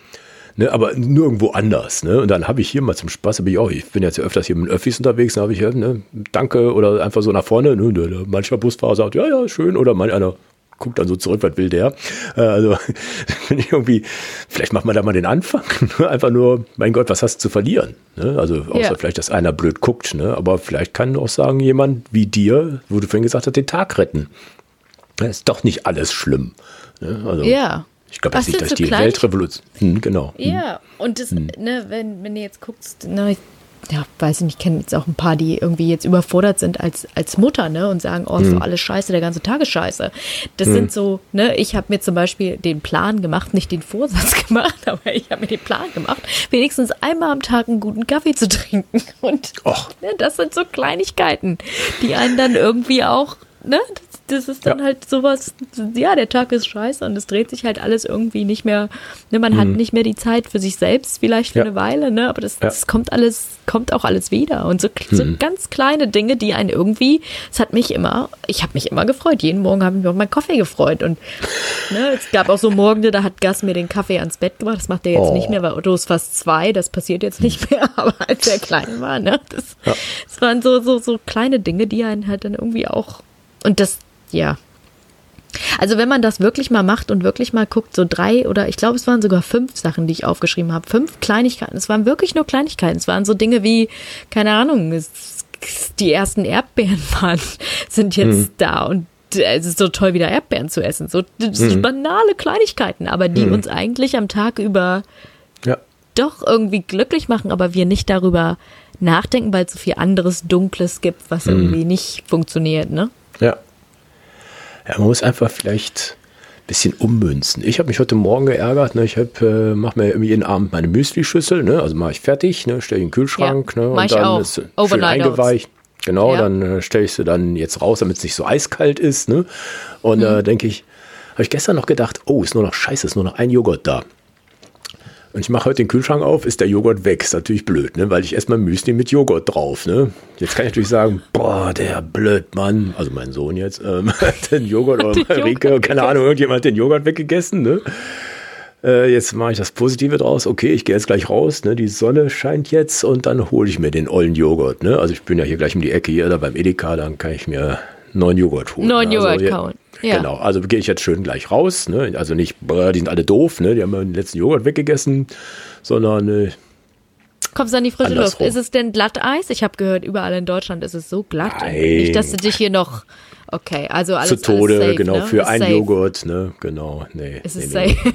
A: Ne, aber nirgendwo anders. Ne? Und dann habe ich hier mal zum Spaß, ich auch, ich bin jetzt ja öfters hier mit Öffis unterwegs, dann habe ich, ne, danke oder einfach so nach vorne. Ne, mancher Busfahrer sagt, ja, ja, schön. Oder manch einer guckt dann so zurück, was will der? Äh, also finde ich irgendwie, vielleicht macht man da mal den Anfang. Einfach nur, mein Gott, was hast du zu verlieren? Ne? Also außer ja. vielleicht, dass einer blöd guckt, ne? aber vielleicht kann auch sagen, jemand wie dir, wo du vorhin gesagt hast, den Tag retten. Das ist doch nicht alles schlimm. Ne? Also,
B: ja.
A: Ich glaube jetzt nicht, dass so die Weltrevolution. Hm, genau.
B: Ja, und das, hm. ne, wenn, wenn du jetzt guckst, ne, ja, weiß ich nicht, ich kenne jetzt auch ein paar, die irgendwie jetzt überfordert sind als, als Mutter, ne, und sagen, oh, ist hm. doch alles scheiße, der ganze Tag ist scheiße. Das hm. sind so, ne, ich habe mir zum Beispiel den Plan gemacht, nicht den Vorsatz gemacht, aber ich habe mir den Plan gemacht, wenigstens einmal am Tag einen guten Kaffee zu trinken. Und ne, das sind so Kleinigkeiten, die einen dann irgendwie auch, ne, das ist dann ja. halt sowas, ja, der Tag ist scheiße und es dreht sich halt alles irgendwie nicht mehr, ne, man mhm. hat nicht mehr die Zeit für sich selbst, vielleicht für ja. eine Weile, ne, aber das, das kommt alles, kommt auch alles wieder und so, mhm. so ganz kleine Dinge, die einen irgendwie, es hat mich immer, ich habe mich immer gefreut, jeden Morgen habe ich mich auf meinen Kaffee gefreut und ne, es gab auch so Morgende, da hat Gas mir den Kaffee ans Bett gemacht, das macht er jetzt oh. nicht mehr, weil Otto ist fast zwei, das passiert jetzt nicht mehr, aber als er klein war, ne, das, ja. das waren so, so, so kleine Dinge, die einen halt dann irgendwie auch und das, ja. Also wenn man das wirklich mal macht und wirklich mal guckt, so drei oder ich glaube, es waren sogar fünf Sachen, die ich aufgeschrieben habe. Fünf Kleinigkeiten. Es waren wirklich nur Kleinigkeiten. Es waren so Dinge wie, keine Ahnung, es, die ersten Erdbeeren waren, sind jetzt mhm. da und es ist so toll, wieder Erdbeeren zu essen. So, so mhm. banale Kleinigkeiten, aber die mhm. uns eigentlich am Tag über ja. doch irgendwie glücklich machen, aber wir nicht darüber nachdenken, weil es so viel anderes Dunkles gibt, was mhm. irgendwie nicht funktioniert, ne?
A: Ja. Man muss einfach vielleicht ein bisschen ummünzen. Ich habe mich heute Morgen geärgert. Ne? Ich äh, mache mir irgendwie jeden Abend meine Müsli-Schüssel. Ne? Also mache ich fertig, ne? stelle in den Kühlschrank. Ja, ne? Und dann ist schön eingeweicht. Genau, ja. dann äh, stelle ich sie dann jetzt raus, damit es nicht so eiskalt ist. Ne? Und mhm. äh, denke ich, habe ich gestern noch gedacht, oh, ist nur noch scheiße, ist nur noch ein Joghurt da. Und ich mache heute den Kühlschrank auf, ist der Joghurt weg. Ist natürlich blöd, ne? weil ich erstmal Müsli mit Joghurt drauf. Ne? Jetzt kann ich natürlich sagen, boah, der blöd Mann, also mein Sohn jetzt, ähm, hat den Joghurt oder Marike, keine Ahnung, irgendjemand hat den Joghurt weggegessen. Ne? Äh, jetzt mache ich das Positive draus. Okay, ich gehe jetzt gleich raus. Ne? Die Sonne scheint jetzt und dann hole ich mir den ollen Joghurt. Ne? Also ich bin ja hier gleich um die Ecke hier, da beim Edeka, dann kann ich mir neuen Joghurt holen.
B: Neuen Joghurt also, kauen.
A: Ja. Genau, also gehe ich jetzt schön gleich raus. Ne? Also nicht, die sind alle doof, ne? die haben den letzten Joghurt weggegessen, sondern äh,
B: Kommst du an die frische Andersrum. Luft. Ist es denn Glatteis? Ich habe gehört, überall in Deutschland ist es so glatt.
A: Nein.
B: Nicht, dass du dich hier noch Okay, also alles
A: Zu Tode,
B: alles safe,
A: genau,
B: ne?
A: für einen
B: safe.
A: Joghurt, ne, genau, nee.
B: Es ist
A: nee,
B: safe.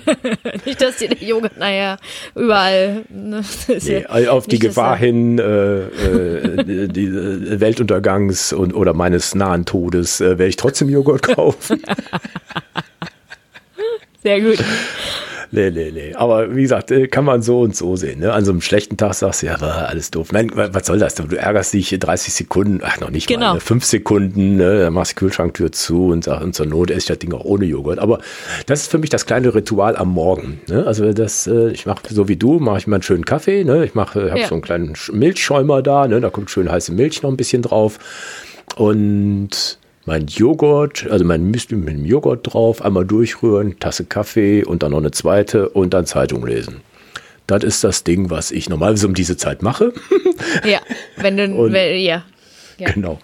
B: nicht, dass dir der Joghurt, naja, überall. Ne,
A: nee, ja auf die Gefahr hin, äh, äh, die äh, Weltuntergangs und oder meines nahen Todes, äh, werde ich trotzdem Joghurt kaufen.
B: Sehr gut.
A: Nee, nee, nee. Aber wie gesagt, äh, kann man so und so sehen. Ne? An so einem schlechten Tag sagst du, ja, war alles doof. Nein, was soll das? Du ärgerst dich 30 Sekunden, ach noch nicht
B: genau.
A: mal, ne? 5 Sekunden, ne? dann machst du die Kühlschranktür zu und sagst, und zur Not esse ich das Ding auch ohne Joghurt. Aber das ist für mich das kleine Ritual am Morgen. Ne? Also das, äh, ich mache so wie du, mache ich mal einen schönen Kaffee. Ne? Ich mache, habe ja. so einen kleinen Milchschäumer da, ne? da kommt schön heiße Milch noch ein bisschen drauf. Und mein Joghurt, also mein Müsli mit dem Joghurt drauf, einmal durchrühren, Tasse Kaffee und dann noch eine zweite und dann Zeitung lesen. Das ist das Ding, was ich normalerweise um diese Zeit mache.
B: Ja, wenn du, und, wenn, ja.
A: Ja. Genau.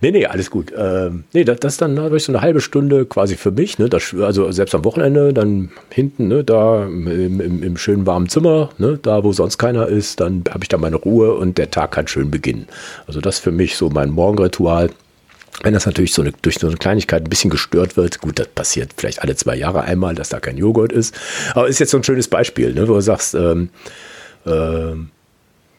A: Nee, nee, alles gut. Ähm, nee, das, das dann habe ich so eine halbe Stunde quasi für mich, ne? Das, also selbst am Wochenende, dann hinten, ne, da im, im, im schönen warmen Zimmer, ne, da wo sonst keiner ist, dann habe ich da meine Ruhe und der Tag kann schön beginnen. Also das ist für mich so mein Morgenritual. Wenn das natürlich so eine, durch so eine Kleinigkeit ein bisschen gestört wird, gut, das passiert vielleicht alle zwei Jahre einmal, dass da kein Joghurt ist. Aber ist jetzt so ein schönes Beispiel, ne, wo du sagst, ähm, ähm,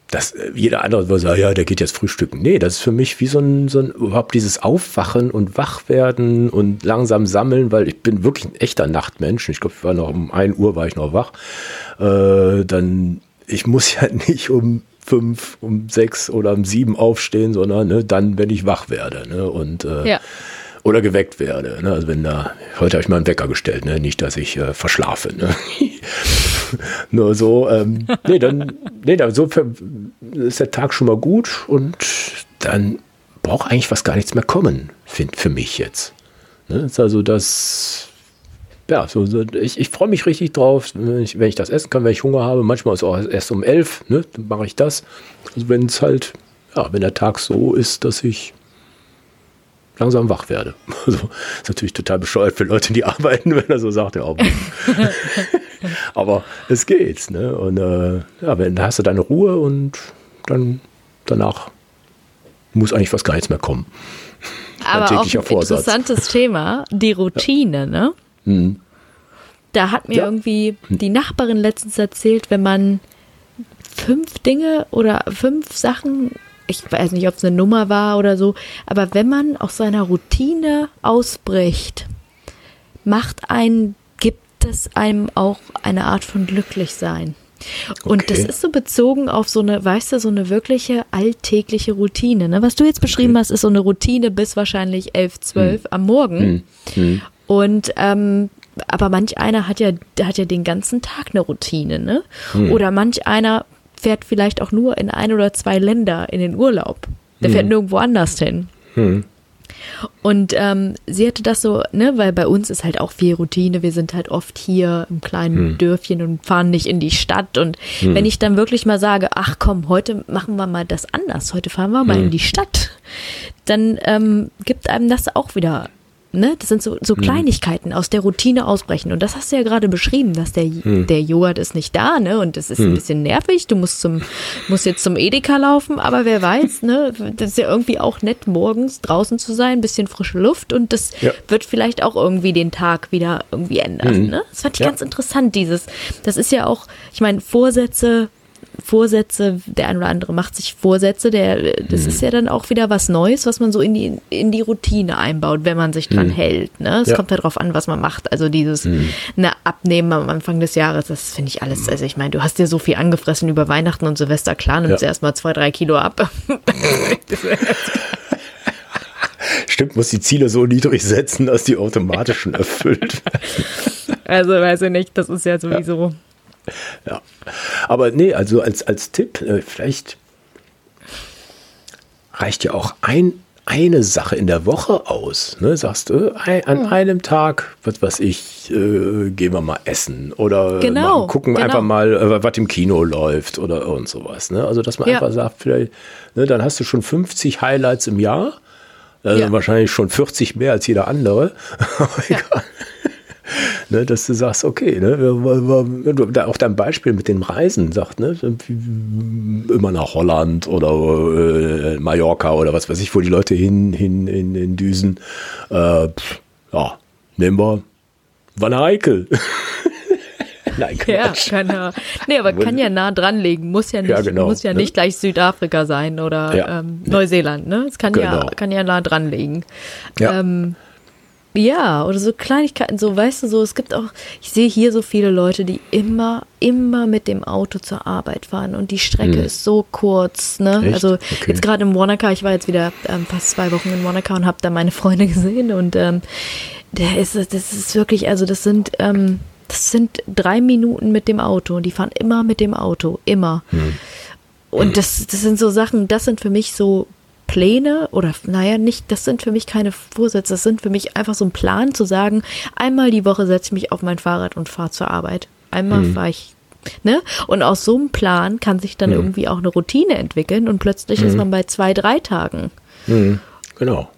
A: dass jeder andere würde sagen, ja, der geht jetzt frühstücken. Nee, das ist für mich wie so ein, so ein überhaupt dieses Aufwachen und Wachwerden und langsam sammeln, weil ich bin wirklich ein echter Nachtmensch. Ich glaube, ich war noch um 1 Uhr war ich noch wach. Äh, dann, ich muss ja nicht um fünf, um sechs oder um sieben aufstehen, sondern ne, dann, wenn ich wach werde. Ne, und äh,
B: ja.
A: oder geweckt werde. Ne? Also wenn da, heute habe ich mal einen Wecker gestellt, ne? nicht, dass ich äh, verschlafe. Ne? Nur so, ähm, nee, dann, nee, dann so ist der Tag schon mal gut und dann braucht eigentlich was gar nichts mehr kommen, find, für mich jetzt. Ne? Ist also das, ja, so, so ich, ich freue mich richtig drauf, wenn ich, wenn ich das essen kann, wenn ich Hunger habe. Manchmal ist es auch erst um elf, ne? dann mache ich das. Also wenn es halt, ja, wenn der Tag so ist, dass ich langsam wach werde. Also ist natürlich total bescheuert für Leute, die arbeiten, wenn er so sagt, ja, aber, aber es geht. Ne? Und äh, ja, wenn, da hast du deine Ruhe und dann danach muss eigentlich fast gar nichts mehr kommen.
B: Aber auch ein interessantes Thema, die Routine, ja. ne?
A: Mhm.
B: Da hat mir ja. irgendwie die Nachbarin letztens erzählt, wenn man fünf Dinge oder fünf Sachen ich weiß nicht, ob es eine Nummer war oder so, aber wenn man aus seiner Routine ausbricht, macht einen, gibt es einem auch eine Art von Glücklichsein. Und okay. das ist so bezogen auf so eine, weißt du, so eine wirkliche alltägliche Routine. Ne? Was du jetzt beschrieben okay. hast, ist so eine Routine bis wahrscheinlich 11, 12 hm. am Morgen. Hm. Und ähm, aber manch einer hat ja, hat ja den ganzen Tag eine Routine, ne? Hm. Oder manch einer fährt vielleicht auch nur in ein oder zwei Länder in den Urlaub. Der hm. fährt nirgendwo anders hin.
A: Hm.
B: Und ähm, sie hatte das so, ne, weil bei uns ist halt auch viel Routine. Wir sind halt oft hier im kleinen hm. Dörfchen und fahren nicht in die Stadt. Und hm. wenn ich dann wirklich mal sage, ach komm, heute machen wir mal das anders, heute fahren wir mal hm. in die Stadt, dann ähm, gibt einem das auch wieder ne, das sind so, so mhm. Kleinigkeiten aus der Routine ausbrechen. Und das hast du ja gerade beschrieben, dass der, mhm. der Joghurt ist nicht da, ne? Und das ist mhm. ein bisschen nervig. Du musst zum, musst jetzt zum Edeka laufen, aber wer weiß, ne? Das ist ja irgendwie auch nett, morgens draußen zu sein, ein bisschen frische Luft und das ja. wird vielleicht auch irgendwie den Tag wieder irgendwie ändern. Mhm. Ne? Das fand ich ja. ganz interessant, dieses. Das ist ja auch, ich meine, Vorsätze Vorsätze, der ein oder andere macht sich Vorsätze, der, das mhm. ist ja dann auch wieder was Neues, was man so in die, in die Routine einbaut, wenn man sich dran mhm. hält. Ne? Es ja. kommt ja darauf an, was man macht. Also dieses mhm. ne, Abnehmen am Anfang des Jahres, das finde ich alles, also ich meine, du hast dir so viel angefressen über Weihnachten und Silvester, klar, nimmst ja. erstmal zwei, drei Kilo ab.
A: Stimmt, muss die Ziele so niedrig setzen, dass die automatisch schon erfüllt
B: werden. Also weiß ich nicht, das ist ja sowieso.
A: Ja. Ja. Aber nee, also als, als Tipp, äh, vielleicht reicht ja auch ein, eine Sache in der Woche aus. Ne? Sagst du, ein, an ja. einem Tag, was weiß ich, äh, gehen wir mal essen oder
B: genau,
A: machen, gucken
B: genau.
A: einfach mal, äh, was im Kino läuft oder und sowas. Ne? Also, dass man ja. einfach sagt, vielleicht, ne, dann hast du schon 50 Highlights im Jahr. Also ja. wahrscheinlich schon 40 mehr als jeder andere.
B: Ja.
A: ne, dass du sagst, okay, ne, auch dein Beispiel mit den Reisen sagt, ne, immer nach Holland oder äh, Mallorca oder was weiß ich, wo die Leute hin, hin in, in Düsen. Äh, pff, ja, nehmen wir Van Eyck.
B: Nein, ja, kann ja. Nee, aber kann ja nah dranlegen. Muss ja nicht, ja, genau, muss ja ne? nicht gleich Südafrika sein oder ja. ähm, Neuseeland, ne? Es kann genau. ja, kann ja nah dranlegen. Ja. Ähm, ja, oder so Kleinigkeiten, so weißt du, so es gibt auch, ich sehe hier so viele Leute, die immer, immer mit dem Auto zur Arbeit fahren und die Strecke hm. ist so kurz, ne? Echt? Also okay. jetzt gerade in Wanaka, ich war jetzt wieder ähm, fast zwei Wochen in Wanaka und habe da meine Freunde gesehen und ähm, der ist, das ist wirklich, also das sind, ähm, das sind drei Minuten mit dem Auto und die fahren immer mit dem Auto, immer. Hm. Und das, das sind so Sachen, das sind für mich so Pläne oder naja, nicht, das sind für mich keine Vorsätze, das sind für mich einfach so ein Plan zu sagen, einmal die Woche setze ich mich auf mein Fahrrad und fahre zur Arbeit. Einmal hm. fahre ich Ne? Und aus so einem Plan kann sich dann hm. irgendwie auch eine Routine entwickeln und plötzlich hm. ist man bei zwei, drei Tagen.
A: Hm. Genau.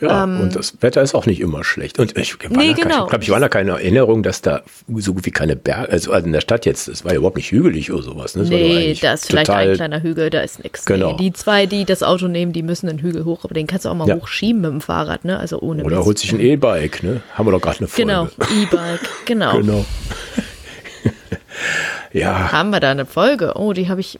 A: Ja, ähm, und das Wetter ist auch nicht immer schlecht. Und ich, nee, genau. ich glaube, ich war da keine Erinnerung, dass da so gut wie keine Berge, also in der Stadt jetzt, es war ja überhaupt nicht hügelig oder sowas. Ne?
B: Nee, da ist vielleicht ein kleiner Hügel, da ist nichts. Genau. Nee, die zwei, die das Auto nehmen, die müssen den Hügel hoch, aber den kannst du auch mal ja. hochschieben mit dem Fahrrad, ne? Also ohne
A: Oder Mist. holt sich ein E-Bike, ne? Haben wir doch gerade eine Folge.
B: Genau, E-Bike, genau. genau.
A: ja.
B: Haben wir da eine Folge? Oh, die habe ich,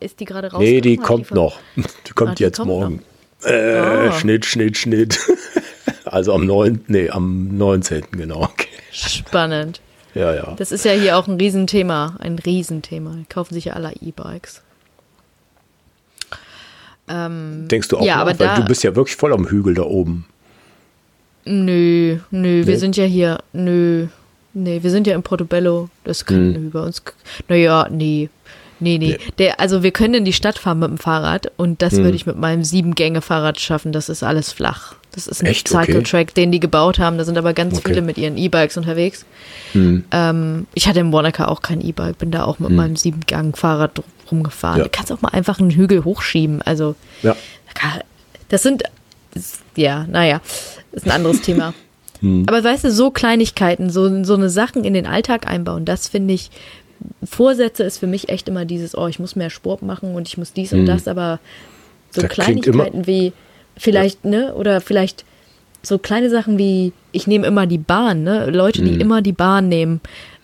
B: ist die gerade raus?
A: Nee, die kommt noch. Die kommt ah, die jetzt kommt morgen. Noch. Äh, oh. Schnitt, Schnitt, Schnitt. also am 9. Nee, am 19. genau. Okay.
B: Spannend.
A: Ja, ja.
B: Das ist ja hier auch ein Riesenthema. Ein Riesenthema. Kaufen sich ja alle E-Bikes.
A: Ähm, Denkst du auch, ja, aber da, du bist ja wirklich voll am Hügel da oben.
B: Nö, nö, nee? wir sind ja hier, nö, nee, wir sind ja in Portobello, das kann hm. über uns, naja, nee, Nee, nee. Der, also wir können in die Stadt fahren mit dem Fahrrad und das hm. würde ich mit meinem Sieben-Gänge-Fahrrad schaffen. Das ist alles flach. Das ist ein Echt? Cycle-Track, okay. den die gebaut haben. Da sind aber ganz okay. viele mit ihren E-Bikes unterwegs. Hm. Ähm, ich hatte in Wanaka auch kein E-Bike, bin da auch mit hm. meinem Sieben-Gang-Fahrrad rumgefahren. Ja. Du kannst auch mal einfach einen Hügel hochschieben. Also, ja. das sind, ja, naja, ist ein anderes Thema. Hm. Aber weißt du, so Kleinigkeiten, so, so eine Sachen in den Alltag einbauen, das finde ich, Vorsätze ist für mich echt immer dieses, oh, ich muss mehr Sport machen und ich muss dies und mhm. das, aber so das Kleinigkeiten wie vielleicht, ja. ne, oder vielleicht so kleine Sachen wie, ich nehme immer die Bahn, ne, Leute, die mhm. immer die Bahn nehmen,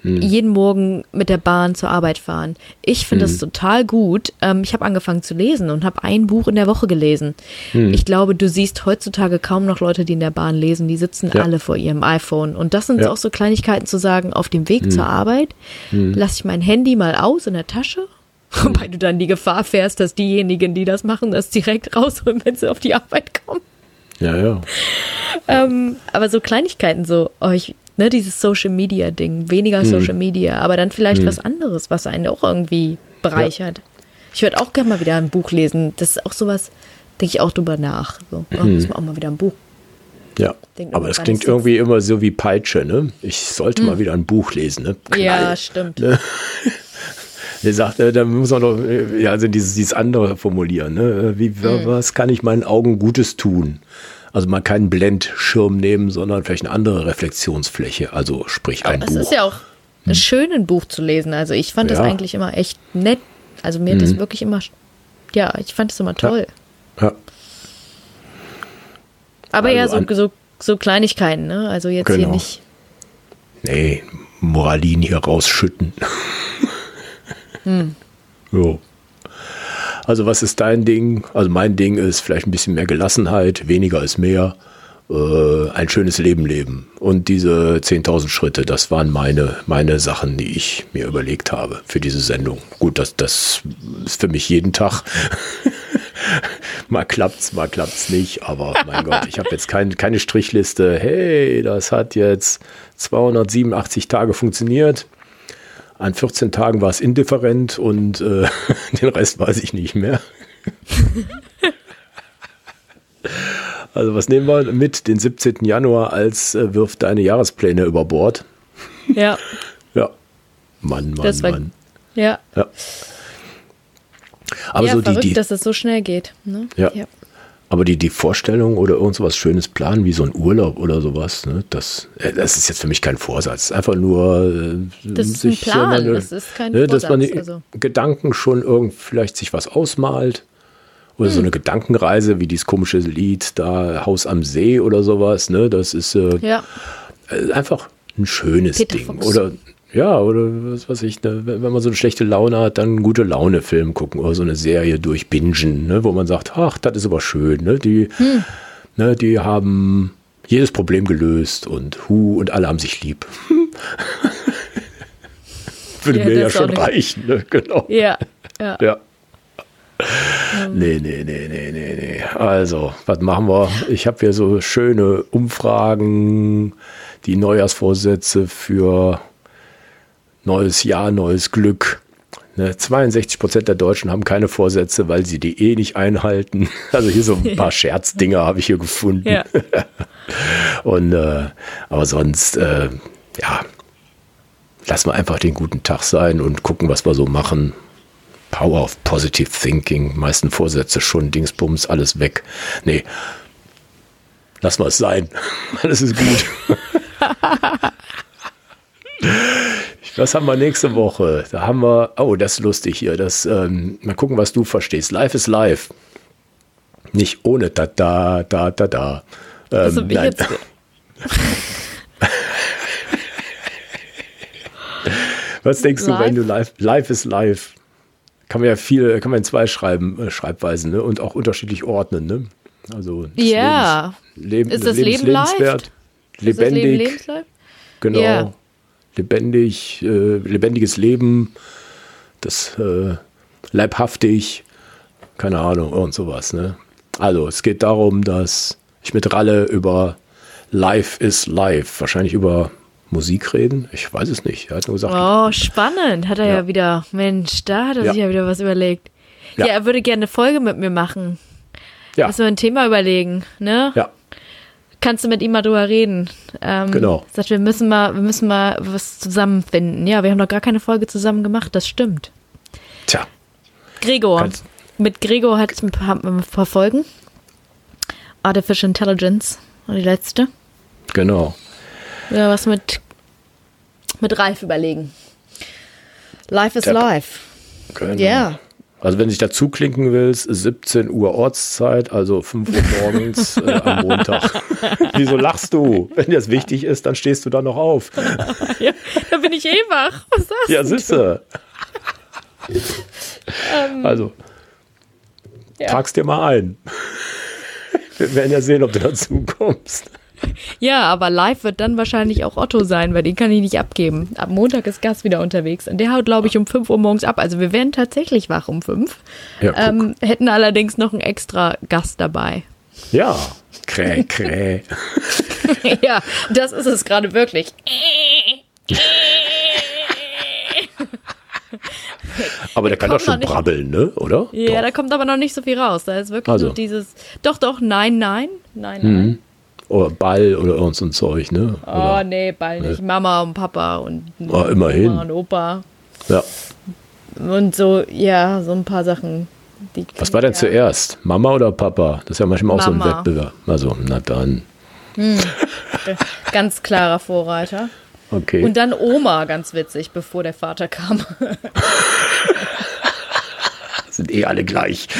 B: mhm. jeden Morgen mit der Bahn zur Arbeit fahren. Ich finde mhm. das total gut. Ähm, ich habe angefangen zu lesen und habe ein Buch in der Woche gelesen. Mhm. Ich glaube, du siehst heutzutage kaum noch Leute, die in der Bahn lesen. Die sitzen ja. alle vor ihrem iPhone. Und das sind ja. auch so Kleinigkeiten zu sagen, auf dem Weg mhm. zur Arbeit mhm. lasse ich mein Handy mal aus in der Tasche. Wobei du dann die Gefahr fährst, dass diejenigen, die das machen, das direkt rausholen, wenn sie auf die Arbeit kommen.
A: Ja, ja.
B: ähm, aber so Kleinigkeiten, so, oh, ich, ne, dieses Social Media Ding, weniger hm. Social Media, aber dann vielleicht hm. was anderes, was einen auch irgendwie bereichert. Ja. Ich würde auch gerne mal wieder ein Buch lesen. Das ist auch sowas, denke ich auch drüber nach. So, oh, hm. muss man auch mal wieder ein Buch.
A: Ja, aber es klingt irgendwie immer so wie Peitsche, ne? Ich sollte mal wieder ein Buch lesen, ne?
B: Knall, ja, stimmt. Ne?
A: Der sagt, äh, da muss man doch, äh, ja, also dieses, dieses andere formulieren, ne? Wie, mhm. was kann ich meinen Augen Gutes tun? Also mal keinen Blendschirm nehmen, sondern vielleicht eine andere Reflexionsfläche, also sprich ein
B: Aber
A: Buch.
B: Es ist ja auch hm. schön, ein Buch zu lesen. Also ich fand ja. das eigentlich immer echt nett. Also mir mhm. hat das hm. wirklich immer, ja, ich fand es immer toll. Ja. ja. Aber also ja, so, so, so Kleinigkeiten, ne? Also jetzt genau. hier nicht.
A: Nee, Moralin hier rausschütten. Hm. Jo. Also was ist dein Ding? Also mein Ding ist vielleicht ein bisschen mehr Gelassenheit, weniger ist mehr, äh, ein schönes Leben leben. Und diese 10.000 Schritte, das waren meine, meine Sachen, die ich mir überlegt habe für diese Sendung. Gut, das, das ist für mich jeden Tag. mal klappt's, mal klappt's nicht, aber mein Gott, ich habe jetzt kein, keine Strichliste. Hey, das hat jetzt 287 Tage funktioniert. An 14 Tagen war es indifferent und äh, den Rest weiß ich nicht mehr. also was nehmen wir mit den 17. Januar als äh, wirft deine Jahrespläne über Bord?
B: Ja.
A: ja. Mann, Mann, das war, Mann.
B: Ja.
A: ja.
B: Aber ja, so verrückt, die, die, dass es so schnell geht. Ne?
A: Ja. ja. Aber die, die Vorstellung oder irgend sowas Schönes planen, wie so ein Urlaub oder sowas, ne, das, äh, das ist jetzt für mich kein Vorsatz. Einfach nur äh,
B: das ist sich, ein Plan, meine, das ist kein ne,
A: Vorsatz. Dass man die also. Gedanken schon irgend vielleicht sich was ausmalt. Oder hm. so eine Gedankenreise, wie dieses komische Lied da, Haus am See oder sowas, ne? Das ist äh, ja. Äh, einfach ein schönes Peter Ding. Fuchs. Oder ja, oder was weiß ich, ne, wenn man so eine schlechte Laune hat, dann einen gute Laune-Film gucken oder so eine Serie durchbingen, ne, wo man sagt, ach, das ist aber schön, ne, die, hm. ne, die haben jedes Problem gelöst und hu und alle haben sich lieb. Würde ja, mir ja schon reichen, ne, genau.
B: Ja, ja.
A: ja. Nee, nee, nee, nee, nee, nee. Also, was machen wir? Ich habe hier so schöne Umfragen, die Neujahrsvorsätze für neues Jahr, neues Glück. Ne, 62 Prozent der Deutschen haben keine Vorsätze, weil sie die eh nicht einhalten. Also hier so ein paar Scherzdinger habe ich hier gefunden. Ja. Und äh, aber sonst, äh, ja, lassen wir einfach den guten Tag sein und gucken, was wir so machen. Power of Positive Thinking, meisten Vorsätze schon, Dingsbums, alles weg. Nee, lassen wir es sein. Alles ist gut. Was haben wir nächste Woche? Da haben wir, oh, das ist lustig hier. Das, ähm, mal gucken, was du verstehst. Live ist live. Nicht ohne da, da, da, da, da. Ähm, nein. was denkst live? du, wenn du live, live ist live? Kann man ja viel, kann man in zwei schreiben, äh, Schreibweisen, ne? Und auch unterschiedlich ordnen, ne? Also,
B: ja.
A: Lebens, Leben,
B: ist das Leben lebenswert,
A: lebendig. Ist das Leben Genau. Yeah lebendig, äh, lebendiges Leben, das äh, leibhaftig, keine Ahnung, und sowas. Ne? Also es geht darum, dass ich mit Ralle über Life is Life, wahrscheinlich über Musik reden. Ich weiß es nicht. Er hat nur gesagt.
B: Oh, spannend. Hat er ja, ja wieder. Mensch, da hat er ja. sich ja wieder was überlegt. Ja. ja. er würde gerne eine Folge mit mir machen. Ja. Müssen wir ein Thema überlegen, ne?
A: Ja
B: kannst du mit ihm mal drüber reden. Ähm,
A: genau.
B: Sagt, wir müssen mal, wir müssen mal was zusammenfinden. Ja, wir haben noch gar keine Folge zusammen gemacht, das stimmt.
A: Tja.
B: Gregor. Kannst mit Gregor hat es ein paar, ein paar Folgen. Artificial Intelligence war die letzte.
A: Genau.
B: Ja, was mit, mit Ralf überlegen. Life is Tja. life.
A: Genau. Ja. Also wenn sich dazu klinken willst, 17 Uhr Ortszeit, also 5 Uhr morgens äh, am Montag. Wieso lachst du? Wenn dir das wichtig ist, dann stehst du da noch auf.
B: ja, da bin ich eh wach. Was sagst
A: ja, siehste. ähm, also, ja. trag's dir mal ein. Wir werden ja sehen, ob du dazu kommst.
B: Ja, aber live wird dann wahrscheinlich auch Otto sein, weil den kann ich nicht abgeben. Ab Montag ist Gas wieder unterwegs. Und der haut, glaube ich, um 5 Uhr morgens ab. Also wir werden tatsächlich wach um 5. Ja, ähm, hätten allerdings noch einen extra Gast dabei.
A: Ja, kräh, kräh.
B: ja, das ist es gerade wirklich.
A: Aber der, der kann doch schon brabbeln, ne? Oder?
B: Ja,
A: doch.
B: da kommt aber noch nicht so viel raus. Da ist wirklich also. so dieses. Doch, doch, nein, nein, nein, nein. Mhm.
A: Oder Ball oder irgend so ein Zeug, ne?
B: Oh, oder, nee, Ball nicht. Ne? Mama und Papa und
A: oh, immerhin.
B: Oma und Opa.
A: Ja.
B: Und so, ja, so ein paar Sachen.
A: Was war denn ja. zuerst? Mama oder Papa? Das ist ja manchmal auch Mama. so ein Wettbewerb. Also, na dann.
B: Hm. ganz klarer Vorreiter.
A: Okay.
B: Und dann Oma, ganz witzig, bevor der Vater kam.
A: sind eh alle gleich.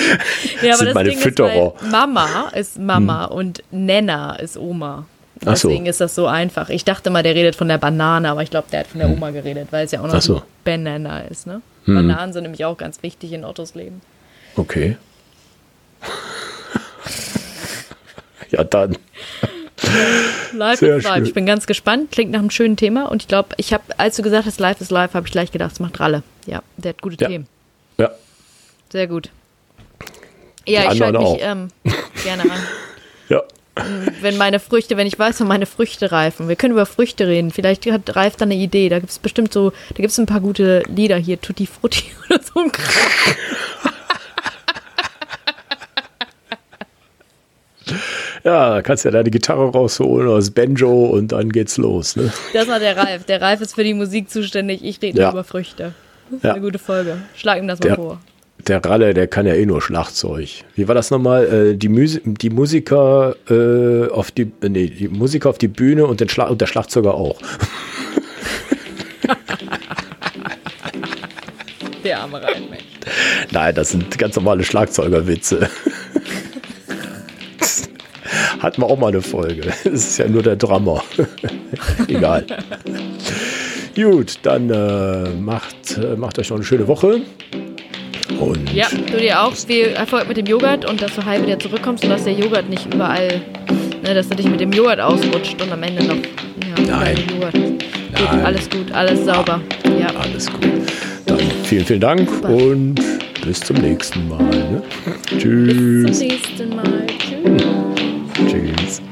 B: Ja,
A: das
B: sind meine Ding Fütterer. Ist, Mama ist Mama hm. und Nenna ist Oma. Deswegen so. ist das so einfach. Ich dachte mal, der redet von der Banane, aber ich glaube, der hat von der hm. Oma geredet, weil es ja auch noch so. Banana ist. Ne? Hm. Bananen sind nämlich auch ganz wichtig in Ottos Leben.
A: Okay. ja, dann.
B: Live Sehr is live. Ich bin ganz gespannt. Klingt nach einem schönen Thema. Und ich glaube, ich habe, als du gesagt hast, Live is live, habe ich gleich gedacht, es macht Ralle. Ja, der hat gute
A: ja.
B: Themen.
A: Ja,
B: sehr gut. Ja, ich schalte mich ähm, gerne an.
A: ja.
B: Mm, wenn meine Früchte, wenn ich weiß, wenn meine Früchte reifen. Wir können über Früchte reden. Vielleicht hat Ralf da eine Idee. Da gibt es bestimmt so, da gibt es ein paar gute Lieder hier, Tutti Frutti oder so ein
A: Ja, kannst ja deine Gitarre rausholen oder das Banjo und dann geht's los. Ne?
B: Das war der Ralf. Der Ralf ist für die Musik zuständig. Ich rede ja. über Früchte. Das ist ja. eine gute Folge. Schlag ihm das mal der, vor.
A: Der Ralle, der kann ja eh nur Schlagzeug. Wie war das nochmal? Äh, die, Musi die Musiker äh, auf die, äh, nee, die Musiker auf die Bühne und, den Schla und der Schlagzeuger auch.
B: der arme Rheinmensch.
A: Nein, das sind ganz normale Schlagzeugerwitze. Hatten wir auch mal eine Folge. Das ist ja nur der Drummer. Egal. Gut, dann äh, macht, äh, macht euch noch eine schöne Woche. Und
B: ja, du dir auch viel Erfolg mit dem Joghurt und dass du halb wieder zurückkommst und dass der Joghurt nicht überall, ne, dass du dich mit dem Joghurt ausrutscht und am Ende noch.
A: Ja, Nein.
B: Joghurt. Geht, Nein. Alles gut, alles sauber. Ja. ja.
A: Alles gut. Dann vielen, vielen Dank Super. und bis zum nächsten Mal. Ne? Tschüss.
B: Bis zum nächsten Mal. Tschüss. Tschüss.